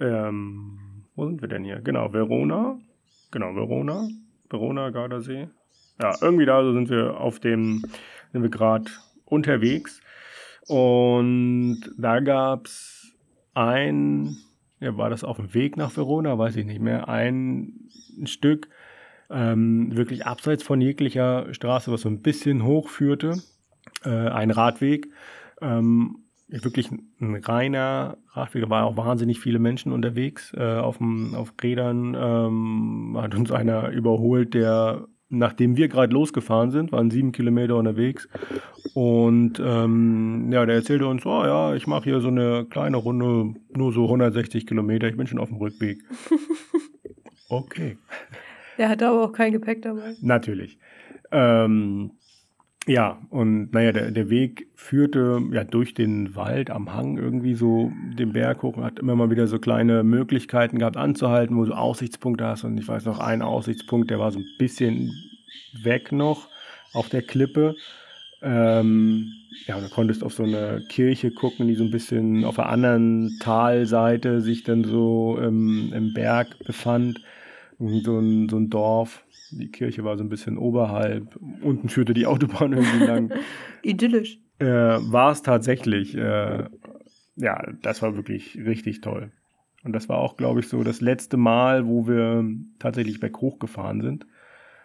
Ähm, wo sind wir denn hier? Genau, Verona. Genau, Verona. Verona, Gardasee. Ja, irgendwie da sind wir auf dem, sind wir gerade unterwegs. Und da gab es ein, ja, war das auf dem Weg nach Verona, weiß ich nicht mehr, ein Stück, ähm, wirklich abseits von jeglicher Straße, was so ein bisschen hoch führte, äh, ein Radweg. Ähm, wirklich ein reiner Radweg, da waren auch wahnsinnig viele Menschen unterwegs äh, auf, dem, auf Rädern. Ähm, hat uns einer überholt, der, nachdem wir gerade losgefahren sind, waren sieben Kilometer unterwegs. Und ähm, ja, der erzählte uns, oh ja, ich mache hier so eine kleine Runde, nur so 160 Kilometer, ich bin schon auf dem Rückweg. okay. Der hatte aber auch kein Gepäck dabei. Natürlich. Ähm, ja, und naja, der, der Weg führte ja durch den Wald am Hang irgendwie so den Berg hoch und hat immer mal wieder so kleine Möglichkeiten gehabt anzuhalten, wo du Aussichtspunkte hast. Und ich weiß noch, ein Aussichtspunkt, der war so ein bisschen weg noch auf der Klippe. Ähm, ja, und du konntest auf so eine Kirche gucken, die so ein bisschen auf der anderen Talseite sich dann so im, im Berg befand. Irgendwie So ein, so ein Dorf. Die Kirche war so ein bisschen oberhalb. Unten führte die Autobahn irgendwie lang. Idyllisch. äh, war es tatsächlich. Äh, ja, das war wirklich richtig toll. Und das war auch, glaube ich, so das letzte Mal, wo wir tatsächlich berghoch gefahren sind.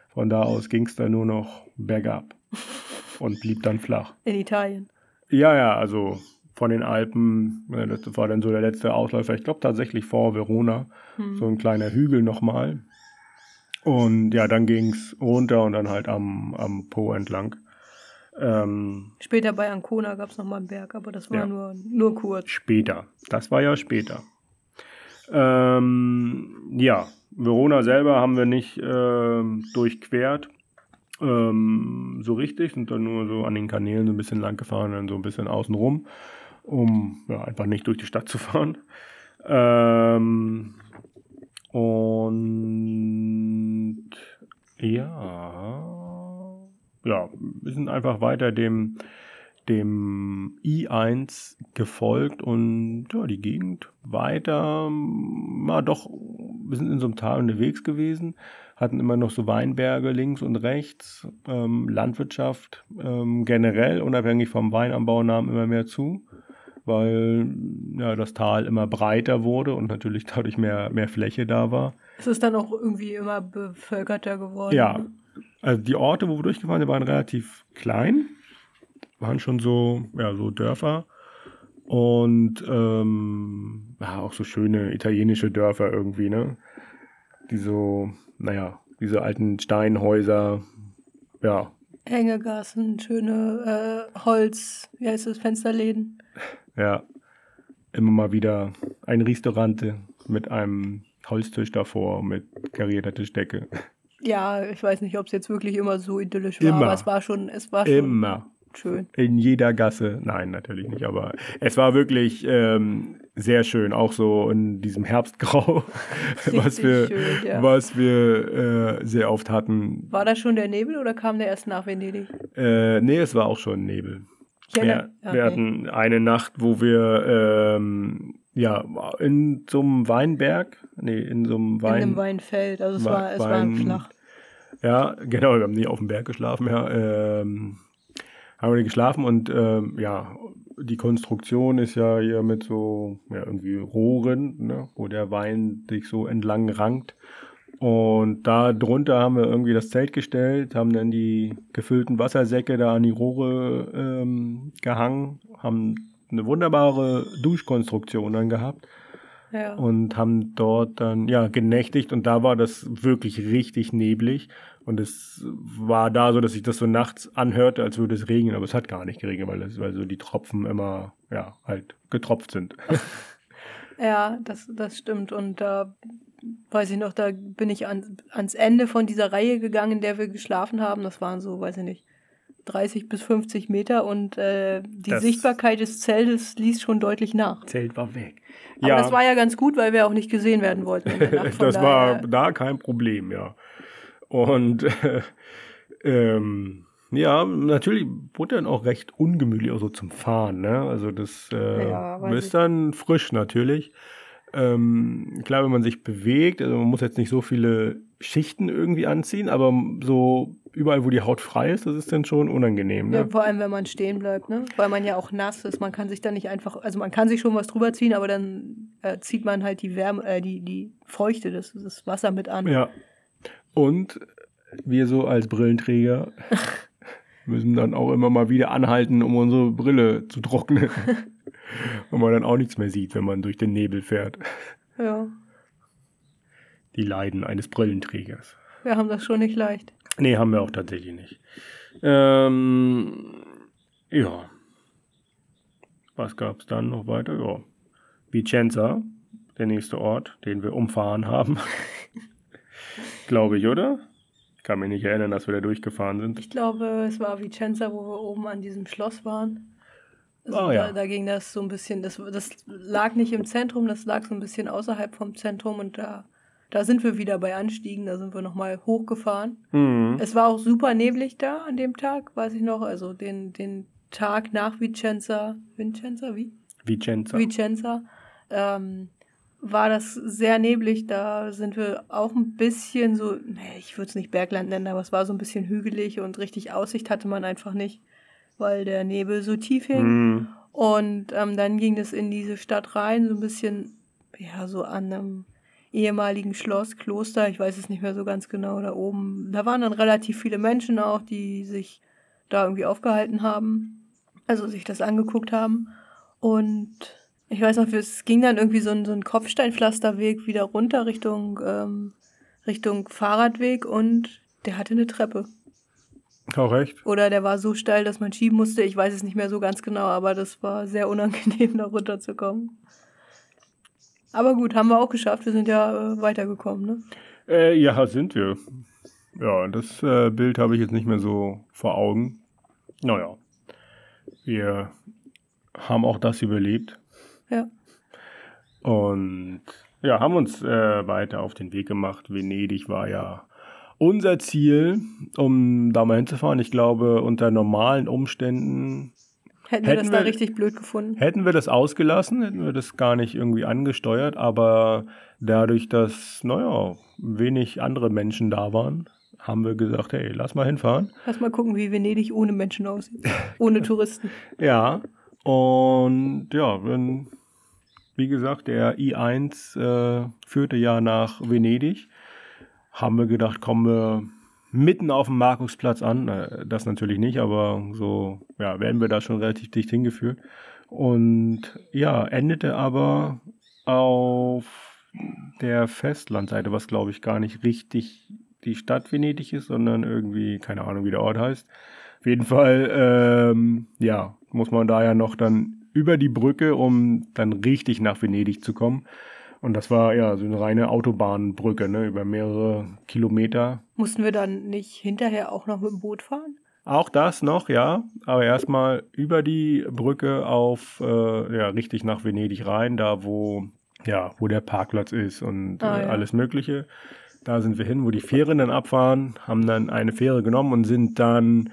Von da aus ging es dann nur noch bergab und blieb dann flach. In Italien. Ja, ja, also von den Alpen, äh, das war dann so der letzte Ausläufer, ich glaube tatsächlich vor Verona, hm. so ein kleiner Hügel nochmal. Und ja, dann ging es runter und dann halt am, am Po entlang. Ähm, später bei Ancona gab es nochmal einen Berg, aber das war ja, nur, nur kurz. Später, das war ja später. Ähm, ja, Verona selber haben wir nicht äh, durchquert. Ähm, so richtig, sind dann nur so an den Kanälen so ein bisschen lang gefahren, dann so ein bisschen außen rum, um ja, einfach nicht durch die Stadt zu fahren. Ähm, und ja, ja, wir sind einfach weiter dem dem I1 gefolgt und ja, die Gegend weiter, war doch, wir sind in so einem Tal unterwegs gewesen, hatten immer noch so Weinberge links und rechts, ähm, Landwirtschaft ähm, generell, unabhängig vom Weinanbau, nahm immer mehr zu, weil ja, das Tal immer breiter wurde und natürlich dadurch mehr, mehr Fläche da war. Es ist dann auch irgendwie immer bevölkerter geworden. Ja, also die Orte, wo wir durchgefahren sind, waren relativ klein waren schon so, ja, so Dörfer. Und ähm, ja, auch so schöne italienische Dörfer irgendwie, ne? Die so, naja, diese alten Steinhäuser, ja. Hängegassen, schöne äh, Holz, wie heißt das, Fensterläden. Ja, immer mal wieder ein Restaurante mit einem Holztisch davor mit karierter Tischdecke. Ja, ich weiß nicht, ob es jetzt wirklich immer so idyllisch war, immer. aber es war schon, es war schon. Immer schön. In jeder Gasse. Nein, natürlich nicht, aber es war wirklich ähm, sehr schön, auch so in diesem Herbstgrau, was wir, schön, ja. was wir äh, sehr oft hatten. War das schon der Nebel oder kam der erst nach Venedig? Äh, nee, es war auch schon Nebel. Wir, okay. wir, hatten eine Nacht, wo wir ähm, ja in so einem Weinberg, nee, in so einem Wein. In einem Weinfeld, also es war, es Wein, war flach. Ja, genau, wir haben nicht auf dem Berg geschlafen, ja. Ähm, haben wir geschlafen und ähm, ja, die Konstruktion ist ja hier mit so ja, irgendwie Rohren, ne, wo der Wein sich so entlang rankt. Und da drunter haben wir irgendwie das Zelt gestellt, haben dann die gefüllten Wassersäcke da an die Rohre ähm, gehangen, haben eine wunderbare Duschkonstruktion dann gehabt. Ja. Und haben dort dann ja genächtigt und da war das wirklich richtig neblig. Und es war da so, dass sich das so nachts anhörte, als würde es regnen, aber es hat gar nicht geregnet, weil, es, weil so die Tropfen immer, ja, halt getropft sind. ja, das, das stimmt. Und da weiß ich noch, da bin ich an, ans Ende von dieser Reihe gegangen, in der wir geschlafen haben. Das waren so, weiß ich nicht, 30 bis 50 Meter und äh, die das Sichtbarkeit des Zeltes ließ schon deutlich nach. Zelt war weg. Aber ja. das war ja ganz gut, weil wir auch nicht gesehen werden wollten. das war da kein Problem, ja. Und äh, ähm, ja, natürlich wurde dann auch recht ungemütlich, auch so zum Fahren. Ne? Also das äh, ja, ist dann frisch natürlich. Ähm, klar, wenn man sich bewegt, also man muss jetzt nicht so viele Schichten irgendwie anziehen, aber so überall, wo die Haut frei ist, das ist dann schon unangenehm. Ne? Ja, vor allem, wenn man stehen bleibt, ne? weil man ja auch nass ist. Man kann sich dann nicht einfach, also man kann sich schon was drüber ziehen, aber dann äh, zieht man halt die Wärme, äh, die, die Feuchte, das, das Wasser mit an. Ja, und wir so als Brillenträger müssen dann auch immer mal wieder anhalten, um unsere Brille zu trocknen. Und man dann auch nichts mehr sieht, wenn man durch den Nebel fährt. Ja. Die Leiden eines Brillenträgers. Wir haben das schon nicht leicht. Nee, haben wir auch tatsächlich nicht. Ähm, ja. Was gab es dann noch weiter? Ja. Vicenza, der nächste Ort, den wir umfahren haben. Glaube ich, oder? Ich kann mich nicht erinnern, dass wir da durchgefahren sind. Ich glaube, es war Vicenza, wo wir oben an diesem Schloss waren. Also oh, ja. da, da, ging das so ein bisschen, das, das lag nicht im Zentrum, das lag so ein bisschen außerhalb vom Zentrum und da, da sind wir wieder bei Anstiegen, da sind wir nochmal hochgefahren. Mhm. Es war auch super neblig da an dem Tag, weiß ich noch, also den, den Tag nach Vicenza, Vicenza, wie? Vicenza. Vicenza. Ähm, war das sehr neblig. Da sind wir auch ein bisschen so, ich würde es nicht Bergland nennen, aber es war so ein bisschen hügelig und richtig Aussicht hatte man einfach nicht, weil der Nebel so tief hing. Mm. Und ähm, dann ging es in diese Stadt rein, so ein bisschen, ja, so an einem, ehemaligen Schloss, Kloster, ich weiß es nicht mehr so ganz genau, da oben. Da waren dann relativ viele Menschen auch, die sich da irgendwie aufgehalten haben, also sich das angeguckt haben. Und ich weiß noch, es ging dann irgendwie so ein, so ein Kopfsteinpflasterweg wieder runter Richtung, ähm, Richtung Fahrradweg und der hatte eine Treppe. Auch recht. Oder der war so steil, dass man schieben musste. Ich weiß es nicht mehr so ganz genau, aber das war sehr unangenehm, da runterzukommen. Aber gut, haben wir auch geschafft. Wir sind ja äh, weitergekommen, ne? Äh, ja, sind wir. Ja, das äh, Bild habe ich jetzt nicht mehr so vor Augen. Naja, wir haben auch das überlebt. Ja. Und ja, haben uns äh, weiter auf den Weg gemacht. Venedig war ja unser Ziel, um da mal hinzufahren. Ich glaube, unter normalen Umständen Hätten wir das da richtig blöd gefunden? Hätten wir das ausgelassen, hätten wir das gar nicht irgendwie angesteuert, aber dadurch, dass, naja, wenig andere Menschen da waren, haben wir gesagt, hey, lass mal hinfahren. Lass mal gucken, wie Venedig ohne Menschen aussieht. ohne Touristen. ja, und ja, wenn, wie gesagt, der I1 äh, führte ja nach Venedig, haben wir gedacht, kommen wir mitten auf dem Markusplatz an. Äh, das natürlich nicht, aber so ja, werden wir da schon relativ dicht hingeführt. Und ja, endete aber auf der Festlandseite, was glaube ich gar nicht richtig die Stadt Venedig ist, sondern irgendwie, keine Ahnung, wie der Ort heißt. Auf jeden Fall, ähm, ja, muss man da ja noch dann über die Brücke, um dann richtig nach Venedig zu kommen. Und das war ja so eine reine Autobahnbrücke, ne, über mehrere Kilometer. Mussten wir dann nicht hinterher auch noch mit dem Boot fahren? Auch das noch, ja. Aber erstmal über die Brücke auf, äh, ja, richtig nach Venedig rein, da wo, ja, wo der Parkplatz ist und ah, äh, ja. alles Mögliche. Da sind wir hin, wo die Fähren dann abfahren, haben dann eine Fähre genommen und sind dann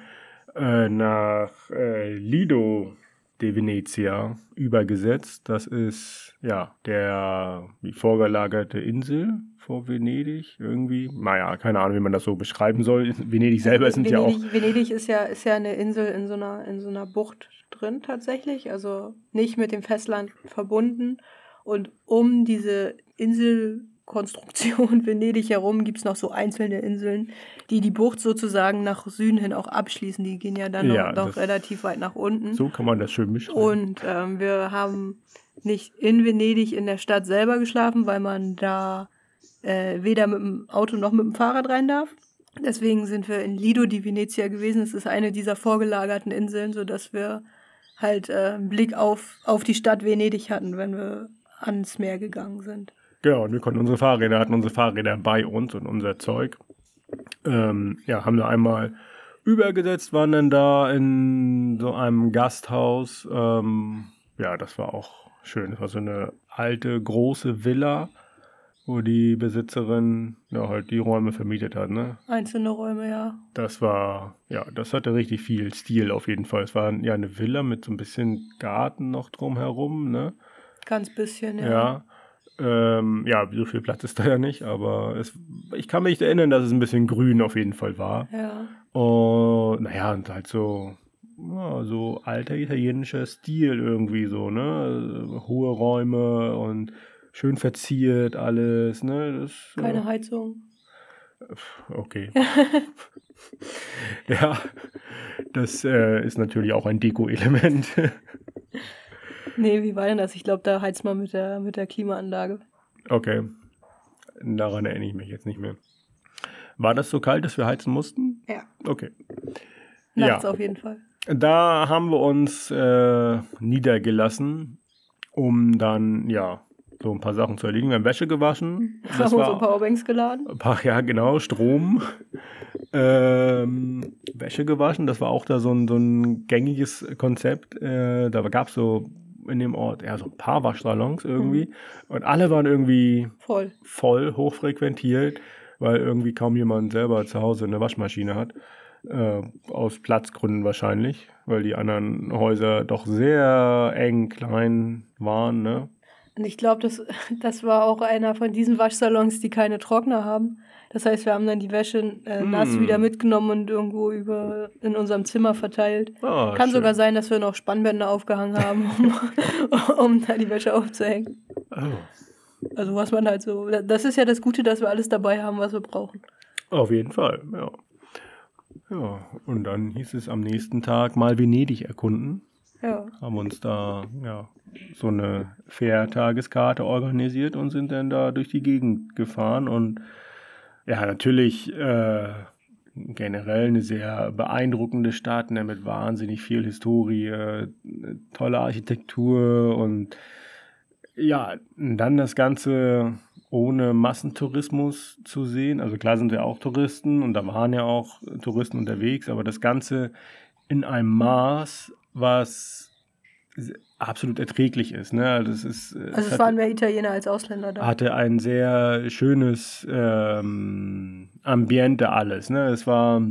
äh, nach äh, Lido de Venezia übergesetzt. Das ist ja der wie vorgelagerte Insel vor Venedig irgendwie. Naja, keine Ahnung, wie man das so beschreiben soll. Venedig selber sind Venedig, ja auch. Venedig ist ja, ist ja eine Insel in so einer, in so einer Bucht drin tatsächlich, also nicht mit dem Festland verbunden. Und um diese Insel Konstruktion Venedig herum gibt es noch so einzelne Inseln, die die Bucht sozusagen nach Süden hin auch abschließen. Die gehen ja dann ja, noch, noch relativ weit nach unten. So kann man das schön beschreiben. Und ähm, wir haben nicht in Venedig in der Stadt selber geschlafen, weil man da äh, weder mit dem Auto noch mit dem Fahrrad rein darf. Deswegen sind wir in Lido di Venezia gewesen. Es ist eine dieser vorgelagerten Inseln, sodass wir halt äh, einen Blick auf, auf die Stadt Venedig hatten, wenn wir ans Meer gegangen sind. Genau, und wir konnten unsere Fahrräder, hatten unsere Fahrräder bei uns und unser Zeug. Ähm, ja, haben da einmal übergesetzt, waren dann da in so einem Gasthaus. Ähm, ja, das war auch schön. Das war so eine alte, große Villa, wo die Besitzerin ja halt die Räume vermietet hat, ne? Einzelne Räume, ja. Das war, ja, das hatte richtig viel Stil auf jeden Fall. Es war ja eine Villa mit so ein bisschen Garten noch drumherum, ne? Ganz bisschen, ja. Ja. Ähm, ja, so viel Platz ist da ja nicht, aber es, ich kann mich erinnern, dass es ein bisschen grün auf jeden Fall war. Ja. Und naja, und halt so, ja, so alter italienischer Stil irgendwie so, ne? Hohe Räume und schön verziert alles, ne? Das, Keine ja. Heizung. Okay. ja, das äh, ist natürlich auch ein Deko-Element. Nee, wie war denn das? Ich glaube, da heizt man mit der, mit der Klimaanlage. Okay. Daran erinnere ich mich jetzt nicht mehr. War das so kalt, dass wir heizen mussten? Ja. Okay. Nachts ja. auf jeden Fall. Da haben wir uns äh, niedergelassen, um dann, ja, so ein paar Sachen zu erledigen. Wir haben Wäsche gewaschen. Das haben wir so Powerbanks geladen. Ein paar, ja, genau, Strom. ähm, Wäsche gewaschen, das war auch da so ein, so ein gängiges Konzept. Äh, da gab es so in dem Ort, ja, so ein paar Waschsalons irgendwie. Mhm. Und alle waren irgendwie voll. voll, hochfrequentiert, weil irgendwie kaum jemand selber zu Hause eine Waschmaschine hat. Äh, aus Platzgründen wahrscheinlich, weil die anderen Häuser doch sehr eng, klein waren, ne? Und ich glaube, das, das war auch einer von diesen Waschsalons, die keine Trockner haben. Das heißt, wir haben dann die Wäsche äh, nass mm. wieder mitgenommen und irgendwo über in unserem Zimmer verteilt. Oh, Kann schön. sogar sein, dass wir noch Spannbänder aufgehangen haben, um, um da die Wäsche aufzuhängen. Oh. Also was man halt so, das ist ja das Gute, dass wir alles dabei haben, was wir brauchen. Auf jeden Fall, ja. Ja, und dann hieß es am nächsten Tag mal Venedig erkunden. Ja. Haben uns da ja, so eine Fährtageskarte organisiert und sind dann da durch die Gegend gefahren. Und ja, natürlich äh, generell eine sehr beeindruckende Stadt ne, mit wahnsinnig viel Historie, tolle Architektur und ja, dann das Ganze ohne Massentourismus zu sehen. Also klar sind wir auch Touristen und da waren ja auch Touristen unterwegs, aber das Ganze in einem Maß, was absolut erträglich ist. Ne? Also es, ist, also es, es waren mehr Italiener als Ausländer da. Hatte ein sehr schönes ähm, Ambiente alles. Ne? Es war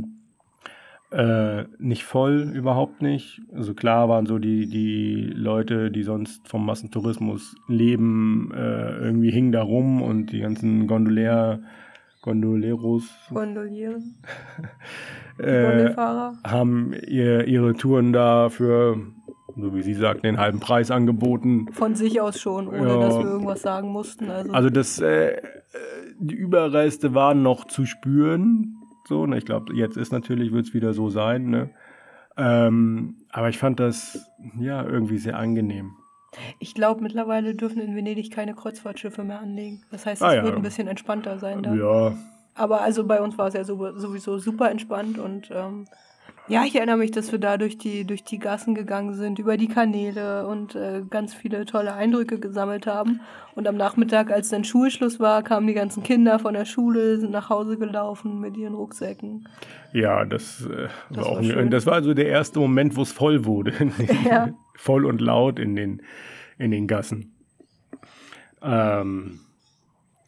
äh, nicht voll, überhaupt nicht. Also klar waren so die, die Leute, die sonst vom Massentourismus leben, äh, irgendwie hingen da rum und die ganzen Gondolier, Gondoleros. Gondolieren. äh, haben ihr, ihre Touren da für so wie Sie sagten, den halben Preis angeboten. Von sich aus schon, ohne ja. dass wir irgendwas sagen mussten. Also, also das, äh, die Überreste waren noch zu spüren. So, ne? Ich glaube, jetzt ist natürlich, wird es wieder so sein. Ne? Ähm, aber ich fand das ja irgendwie sehr angenehm. Ich glaube, mittlerweile dürfen in Venedig keine Kreuzfahrtschiffe mehr anlegen. Das heißt, es ah, ja. wird ein bisschen entspannter sein da. Ja. Aber also bei uns war es ja sowieso super entspannt und ähm, ja, ich erinnere mich, dass wir da durch die, durch die Gassen gegangen sind, über die Kanäle und äh, ganz viele tolle Eindrücke gesammelt haben. Und am Nachmittag, als dann Schulschluss war, kamen die ganzen Kinder von der Schule, sind nach Hause gelaufen mit ihren Rucksäcken. Ja, das, äh, das war, auch schön. das war also der erste Moment, wo es voll wurde. ja. voll und laut in den, in den Gassen. Ähm,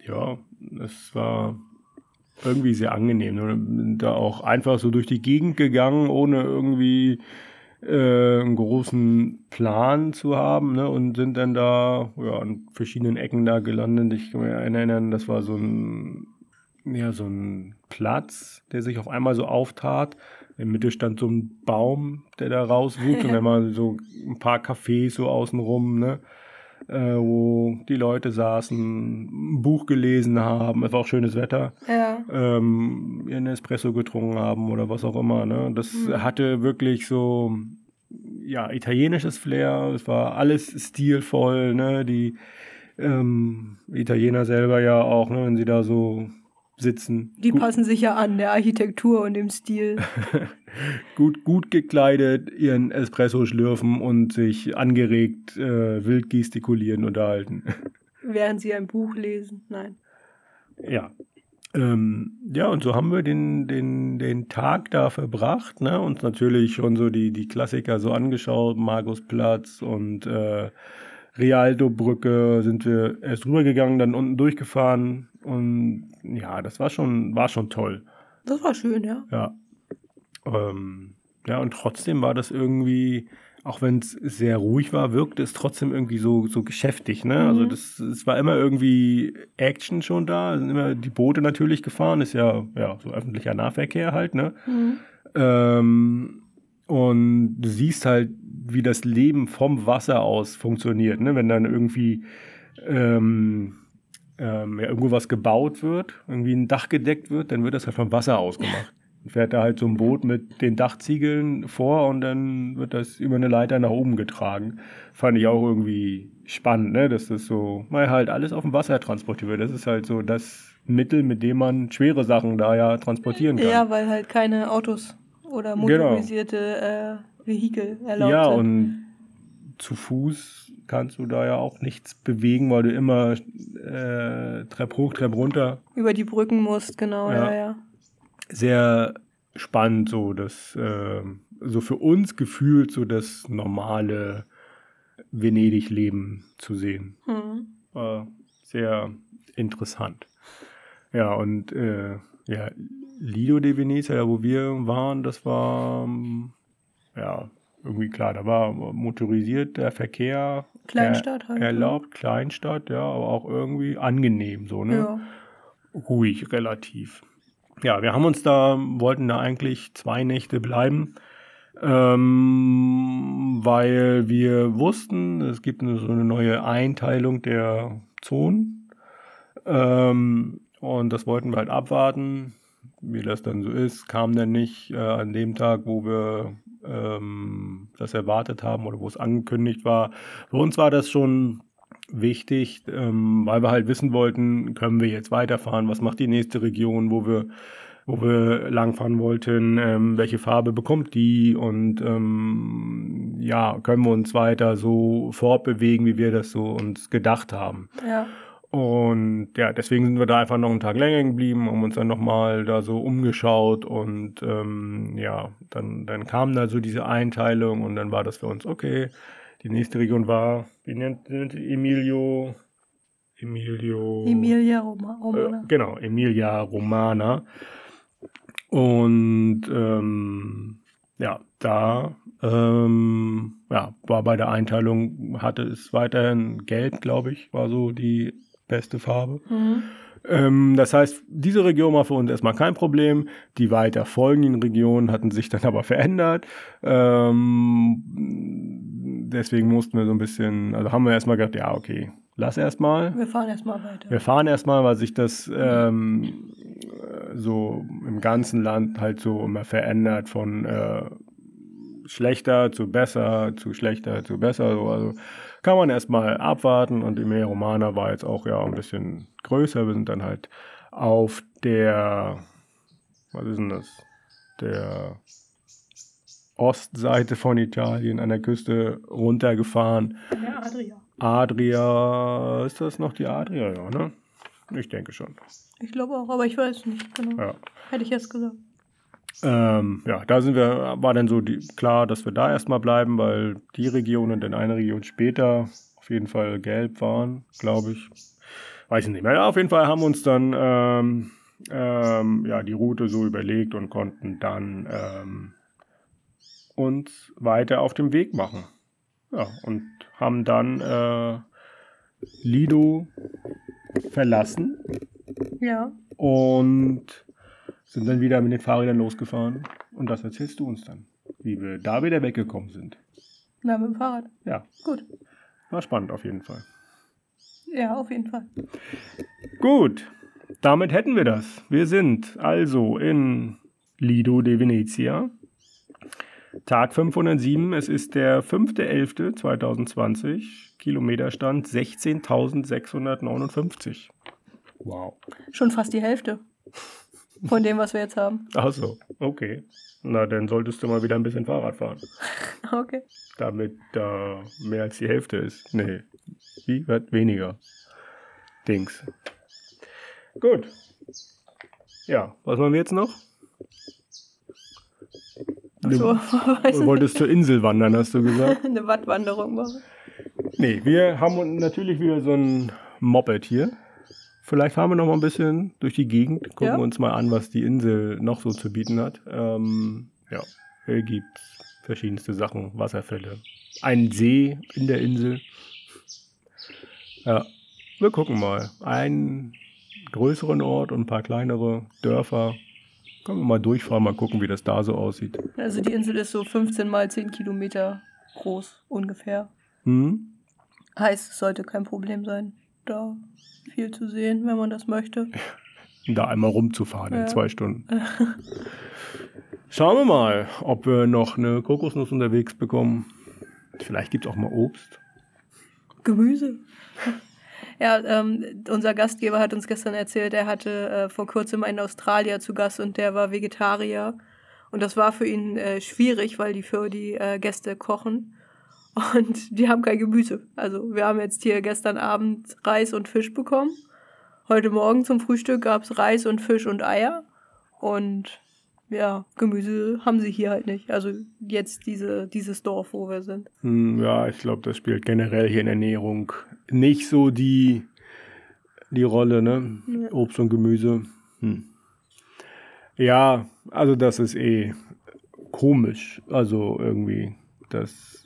ja, es war irgendwie sehr angenehm. Ne? Da auch einfach so durch die Gegend gegangen, ohne irgendwie äh, einen großen Plan zu haben ne? und sind dann da ja, an verschiedenen Ecken da gelandet. Ich kann mich erinnern, das war so ein, ja, so ein Platz, der sich auf einmal so auftat. In der Mitte stand so ein Baum, der da rauswuchs und dann mal so ein paar Cafés so außenrum, ne? Äh, wo die Leute saßen, ein Buch gelesen haben, es war auch schönes Wetter, ja. ähm, ihren Espresso getrunken haben oder was auch immer. Ne? Das mhm. hatte wirklich so ja, italienisches Flair, es war alles stilvoll, ne? Die ähm, Italiener selber ja auch, ne, wenn sie da so sitzen. Die passen sich ja an, der Architektur und dem Stil. gut, gut gekleidet, ihren Espresso schlürfen und sich angeregt äh, wild gestikulieren unterhalten. Während sie ein Buch lesen, nein. Ja. Ähm, ja, und so haben wir den, den, den Tag da verbracht, ne? Uns natürlich schon so die, die Klassiker so angeschaut, Markusplatz und äh, Rialto-Brücke sind wir erst rübergegangen, dann unten durchgefahren und ja, das war schon, war schon toll. Das war schön, ja. Ja. Ähm, ja, und trotzdem war das irgendwie, auch wenn es sehr ruhig war, wirkte es trotzdem irgendwie so, so geschäftig, ne? Also mhm. Also das, es war immer irgendwie Action schon da, sind immer die Boote natürlich gefahren, ist ja, ja so öffentlicher Nahverkehr halt, ne? Mhm. Ähm, und du siehst halt, wie das Leben vom Wasser aus funktioniert. Ne? Wenn dann irgendwie ähm, ähm, ja, irgendwo was gebaut wird, irgendwie ein Dach gedeckt wird, dann wird das halt vom Wasser aus gemacht. Dann fährt da halt so ein Boot mit den Dachziegeln vor und dann wird das über eine Leiter nach oben getragen. Fand ich auch irgendwie spannend, ne? dass das so, mal halt alles auf dem Wasser transportiert wird. Das ist halt so das Mittel, mit dem man schwere Sachen da ja transportieren kann. Ja, weil halt keine Autos oder genau. motorisierte genau. äh, Vehikel erlaubt ja, sind. Ja, und zu Fuß kannst du da ja auch nichts bewegen, weil du immer äh, Trepp hoch, Trepp runter. Über die Brücken musst, genau, ja, ja. ja. Sehr spannend, so das, äh, so für uns gefühlt so das normale Venedig-Leben zu sehen. Mhm. War sehr interessant. Ja, und äh, ja, Lido de Venezia, da wo wir waren, das war ähm, ja irgendwie klar, da war motorisiert der Verkehr Kleinstadt halt, ne? erlaubt, Kleinstadt, ja, aber auch irgendwie angenehm so, ne? Ja. Ruhig relativ. Ja, wir haben uns da, wollten da eigentlich zwei Nächte bleiben, ähm, weil wir wussten, es gibt eine, so eine neue Einteilung der Zonen Ähm, und das wollten wir halt abwarten, wie das dann so ist. Kam dann nicht äh, an dem Tag, wo wir ähm, das erwartet haben oder wo es angekündigt war. Für uns war das schon wichtig, ähm, weil wir halt wissen wollten, können wir jetzt weiterfahren, was macht die nächste Region, wo wir wo wir langfahren wollten, ähm, welche Farbe bekommt die und ähm, ja, können wir uns weiter so fortbewegen, wie wir das so uns gedacht haben. Ja. Und ja, deswegen sind wir da einfach noch einen Tag länger geblieben, haben uns dann nochmal da so umgeschaut und ähm, ja, dann, dann kam da so diese Einteilung und dann war das für uns okay. Die nächste Region war, wie nennt, nennt Emilio? Emilio. Emilia Roma, Romana. Äh, genau, Emilia Romana. Und ähm, ja, da ähm, ja, war bei der Einteilung, hatte es weiterhin gelb, glaube ich, war so die beste Farbe. Mhm. Ähm, das heißt, diese Region war für uns erstmal kein Problem. Die weiter folgenden Regionen hatten sich dann aber verändert. Ähm, deswegen mussten wir so ein bisschen, also haben wir erstmal gedacht, ja, okay, lass erstmal. Wir fahren erstmal weiter. Wir fahren erstmal, weil sich das ähm, so im ganzen Land halt so immer verändert von äh, schlechter zu besser, zu schlechter zu besser. So. Also kann man erstmal abwarten und Emilia Romana war jetzt auch ja ein bisschen größer. Wir sind dann halt auf der, was ist denn das? Der Ostseite von Italien an der Küste runtergefahren. Ja, Adria. Adria, ist das noch die Adria? Ja, ne? Ich denke schon. Ich glaube auch, aber ich weiß nicht genau. Ja. Hätte ich jetzt gesagt. Ähm, ja, da sind wir, war dann so die, klar, dass wir da erstmal bleiben, weil die Region und dann eine Region später auf jeden Fall gelb waren, glaube ich. Weiß ich nicht mehr. Ja, auf jeden Fall haben wir uns dann ähm, ähm, ja, die Route so überlegt und konnten dann ähm, uns weiter auf dem Weg machen. Ja, und haben dann äh, Lido verlassen Ja. und sind dann wieder mit den Fahrrädern losgefahren. Und das erzählst du uns dann, wie wir da wieder weggekommen sind. Na, mit dem Fahrrad. Ja, Gut. war spannend auf jeden Fall. Ja, auf jeden Fall. Gut, damit hätten wir das. Wir sind also in Lido de Venezia. Tag 507, es ist der 5.11.2020, Kilometerstand 16.659. Wow. Schon fast die Hälfte von dem, was wir jetzt haben. Ach so, okay. Na, dann solltest du mal wieder ein bisschen Fahrrad fahren, Okay. damit da mehr als die Hälfte ist. Nee, wie wird weniger. Dings. Gut. Ja, was machen wir jetzt noch? Ach so, Du wolltest zur Insel wandern, hast du gesagt? nicht. Eine Wattwanderung machen. Nee, wir haben natürlich wieder so ein Moped hier. Vielleicht fahren wir noch mal ein bisschen durch die Gegend, gucken Ja. uns mal an, was die Insel noch so zu bieten hat. Ähm, ja, hier gibt es verschiedenste Sachen, Wasserfälle. Ein See in der Insel. Ja, wir gucken mal. Einen größeren Ort und ein paar kleinere Dörfer. Können wir mal durchfahren, mal gucken, wie das da so aussieht. Also die Insel ist so 15 mal 10 Kilometer groß ungefähr. Hm? Heißt, es sollte kein Problem sein, da viel zu sehen, wenn man das möchte. da einmal rumzufahren in Ja. zwei Stunden. Schauen wir mal, ob wir noch eine Kokosnuss unterwegs bekommen. Vielleicht gibt es auch mal Obst. Gemüse. Ja, ähm, unser Gastgeber hat uns gestern erzählt, er hatte äh, vor kurzem einen Australier zu Gast und der war Vegetarier. Und das war für ihn äh, schwierig, weil die für die äh, Gäste kochen. Und die haben kein Gemüse. Also wir haben jetzt hier gestern Abend Reis und Fisch bekommen. Heute Morgen zum Frühstück gab es Reis und Fisch und Eier. Und ja, Gemüse haben sie hier halt nicht. Also jetzt diese, dieses Dorf, wo wir sind. Hm, ja, ich glaube, das spielt generell hier in Ernährung nicht so die, die Rolle, ne? Ja. Obst und Gemüse. Hm. Ja, also das ist eh komisch. Also irgendwie, dass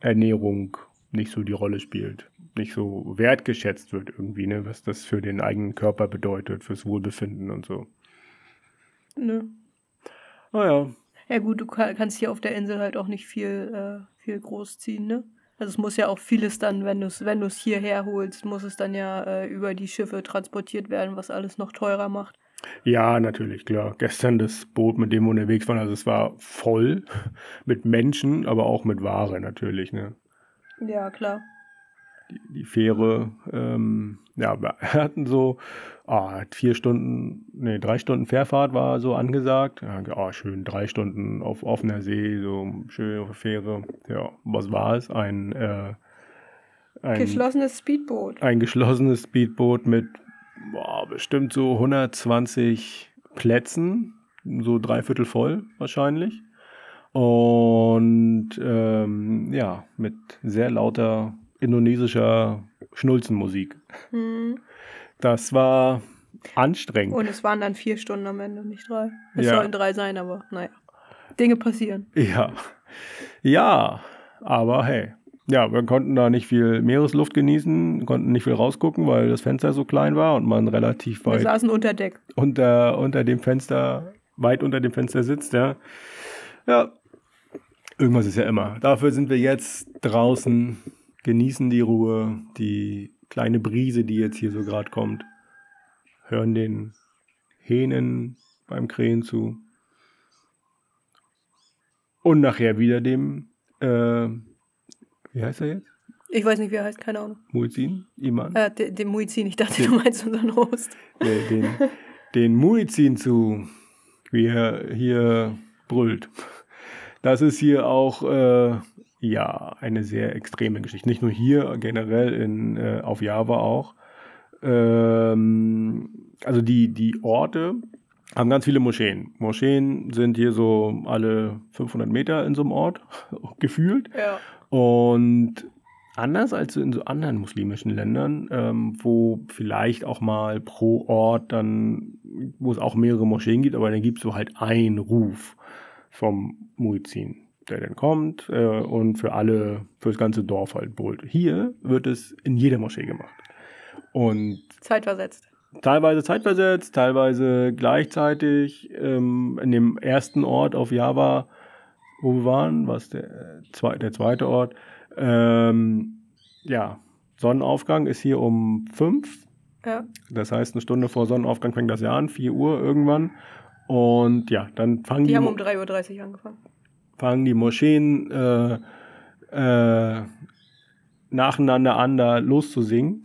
Ernährung nicht so die Rolle spielt. Nicht so wertgeschätzt wird irgendwie, ne? Was das für den eigenen Körper bedeutet, fürs Wohlbefinden und so. Ne? Naja, Ja gut, du ka- kannst hier auf der Insel halt auch nicht viel, äh, viel großziehen, ne? Also es muss ja auch vieles dann, wenn du es wenn du's hierher holst, muss es dann ja äh, über die Schiffe transportiert werden, was alles noch teurer macht. Ja, natürlich, klar. Gestern das Boot, mit dem wir unterwegs waren, also es war voll mit Menschen, aber auch mit Ware natürlich, ne? Ja, klar. Die, die Fähre, ähm, ja, wir hatten so ah, vier Stunden, nee, drei Stunden Fährfahrt war so angesagt. Ja, ah, schön, drei Stunden auf offener See, so schön auf der Fähre. Ja, was war es? Ein, äh, ein Geschlossenes Speedboot. ein geschlossenes Speedboot mit boah, bestimmt so 120 Plätzen, so dreiviertel voll wahrscheinlich. Und ähm, ja, mit sehr lauter indonesischer Schnulzenmusik. Hm. Das war anstrengend. Und es waren dann vier Stunden am Ende, nicht drei. Es Ja. sollen drei sein, aber naja. Dinge passieren. Ja. Ja, aber hey. Ja, wir konnten da nicht viel Meeresluft genießen, konnten nicht viel rausgucken, weil das Fenster so klein war und man relativ Wir weit saßen unter Deck. unter, unter dem Fenster, weit unter dem Fenster sitzt, ja. Ja, irgendwas ist ja immer. Dafür sind wir jetzt draußen, genießen die Ruhe, die kleine Brise, die jetzt hier so gerade kommt, hören den Hähnen beim Krähen zu. Und nachher wieder dem, äh, wie heißt er jetzt? Ich weiß nicht, wie er heißt, keine Ahnung. Muizin? Iman? Äh, de- dem Muizin, ich dachte, du meinst unseren Host. äh, den, den Muizin zu, wie er hier brüllt. Das ist hier auch äh, ja eine sehr extreme Geschichte. Nicht nur hier, generell in, äh, auf Java auch. Ähm, also die, die Orte haben ganz viele Moscheen. Moscheen sind hier so alle 500 Meter in so einem Ort gefühlt. Ja. Und anders als in so anderen muslimischen Ländern, ähm, wo vielleicht auch mal pro Ort dann, wo es auch mehrere Moscheen gibt, aber dann gibt es so halt einen Ruf vom Muizin, der dann kommt äh, und für alle, für das ganze Dorf halt brüllt. Hier wird es in jeder Moschee gemacht. Und Zeitversetzt. teilweise zeitversetzt, teilweise gleichzeitig. Ähm, in dem ersten Ort auf Java, wo wir waren, was der, äh, der zweite Ort, ähm, ja, Sonnenaufgang ist hier um fünf. Ja. Das heißt, eine Stunde vor Sonnenaufgang fängt das Jahr an, 4 Uhr irgendwann. Und ja, dann fangen die, Die haben um 3.30 Uhr angefangen. fangen die Moscheen äh, äh, nacheinander an, da loszusingen.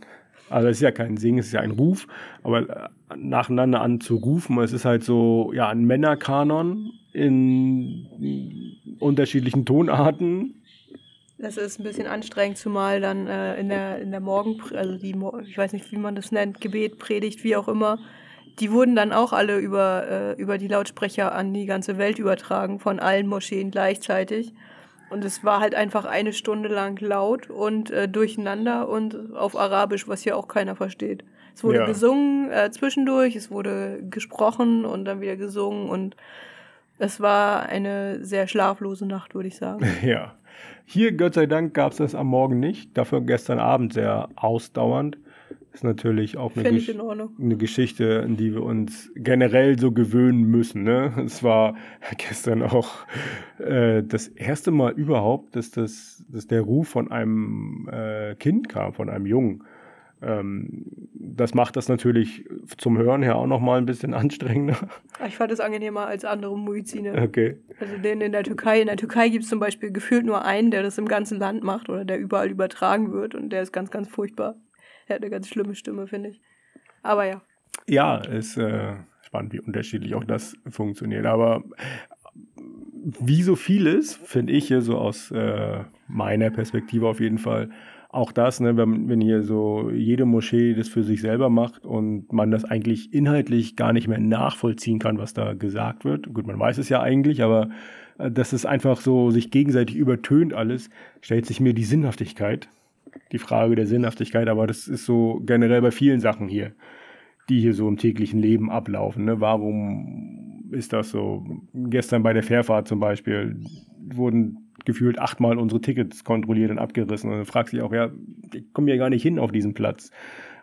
Also es ist ja kein Singen, es ist ja ein Ruf, aber äh, nacheinander an zu rufen, es ist halt so, ja, ein Männerkanon in unterschiedlichen Tonarten. Das ist ein bisschen anstrengend, zumal dann äh, in der, in der Morgen, also die, ich weiß nicht, wie man das nennt, Gebet, Predigt, wie auch immer, die wurden dann auch alle über, äh, über die Lautsprecher an die ganze Welt übertragen, von allen Moscheen gleichzeitig. Und es war halt einfach eine Stunde lang laut und äh, durcheinander und auf Arabisch, was hier auch keiner versteht. Es wurde Ja. gesungen äh, zwischendurch, es wurde gesprochen und dann wieder gesungen und es war eine sehr schlaflose Nacht, würde ich sagen. Ja. Hier, Gott sei Dank, gab es das am Morgen nicht. Dafür gestern Abend sehr ausdauernd. Ist natürlich auch eine, Gesch eine Geschichte, an die wir uns generell so gewöhnen müssen. Ne? Es war gestern auch äh, das erste Mal überhaupt, dass, das, dass der Ruf von einem äh, Kind kam, von einem Jungen. Ähm, das macht das natürlich zum Hören her auch nochmal ein bisschen anstrengender. Ich fand es angenehmer als andere Muizine. Okay. Also den in der Türkei. In der Türkei gibt es zum Beispiel gefühlt nur einen, der das im ganzen Land macht oder der überall übertragen wird und der ist ganz, ganz furchtbar. Er hat eine ganz schlimme Stimme, finde ich. Aber ja. Ja, ist äh, spannend, wie unterschiedlich auch das funktioniert. Aber wie so vieles, finde ich so aus äh, meiner Perspektive auf jeden Fall, auch das, ne, wenn, wenn hier so jede Moschee das für sich selber macht und man das eigentlich inhaltlich gar nicht mehr nachvollziehen kann, was da gesagt wird. Gut, man weiß es ja eigentlich, aber äh, dass es einfach so sich gegenseitig übertönt alles, stellt sich mir die Sinnhaftigkeit, die Frage der Sinnhaftigkeit, aber das ist so generell bei vielen Sachen hier die hier so im täglichen Leben ablaufen. Ne? Warum ist das so? Gestern bei der Fährfahrt zum Beispiel wurden gefühlt achtmal unsere Tickets kontrolliert und abgerissen. Und du fragst dich auch, ja, ich komme ja gar nicht hin auf diesen Platz,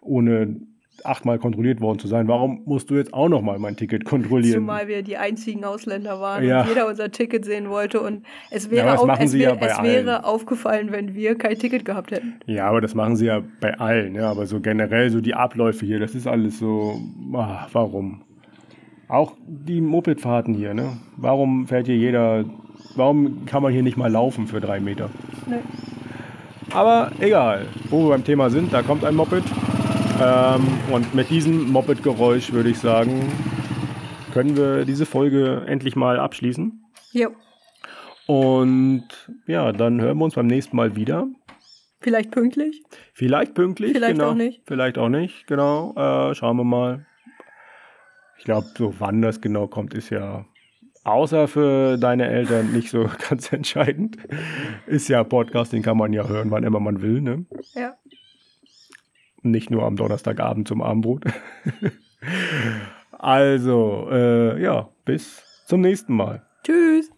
ohne achtmal kontrolliert worden zu sein. Warum musst du jetzt auch nochmal mein Ticket kontrollieren? Zumal wir die einzigen Ausländer waren Ja. und jeder unser Ticket sehen wollte. Und es Ja, wäre, das auch, es ja es wäre aufgefallen, wenn wir kein Ticket gehabt hätten. Ja, aber das machen sie ja bei allen. Ja, aber so generell, so die Abläufe hier, das ist alles so. Ah, warum? Auch die Mopedfahrten hier, ne? Warum fährt hier jeder. Warum kann man hier nicht mal laufen für drei Meter? Nee. Aber egal, wo wir beim Thema sind, da kommt ein Moped. Ähm, und mit diesem Moped-Geräusch würde ich sagen, können wir diese Folge endlich mal abschließen. Jo. Und ja, dann hören wir uns beim nächsten Mal wieder. Vielleicht pünktlich. Vielleicht pünktlich, Vielleicht genau. auch nicht. Vielleicht auch nicht, genau. Äh, schauen wir mal. Ich glaube, so wann das genau kommt, ist ja außer für deine Eltern nicht so ganz entscheidend. Ist ja Podcast, den kann man ja hören, wann immer man will, ne? Ja. Nicht nur am Donnerstagabend zum Abendbrot. also, äh, ja, bis zum nächsten Mal. Tschüss.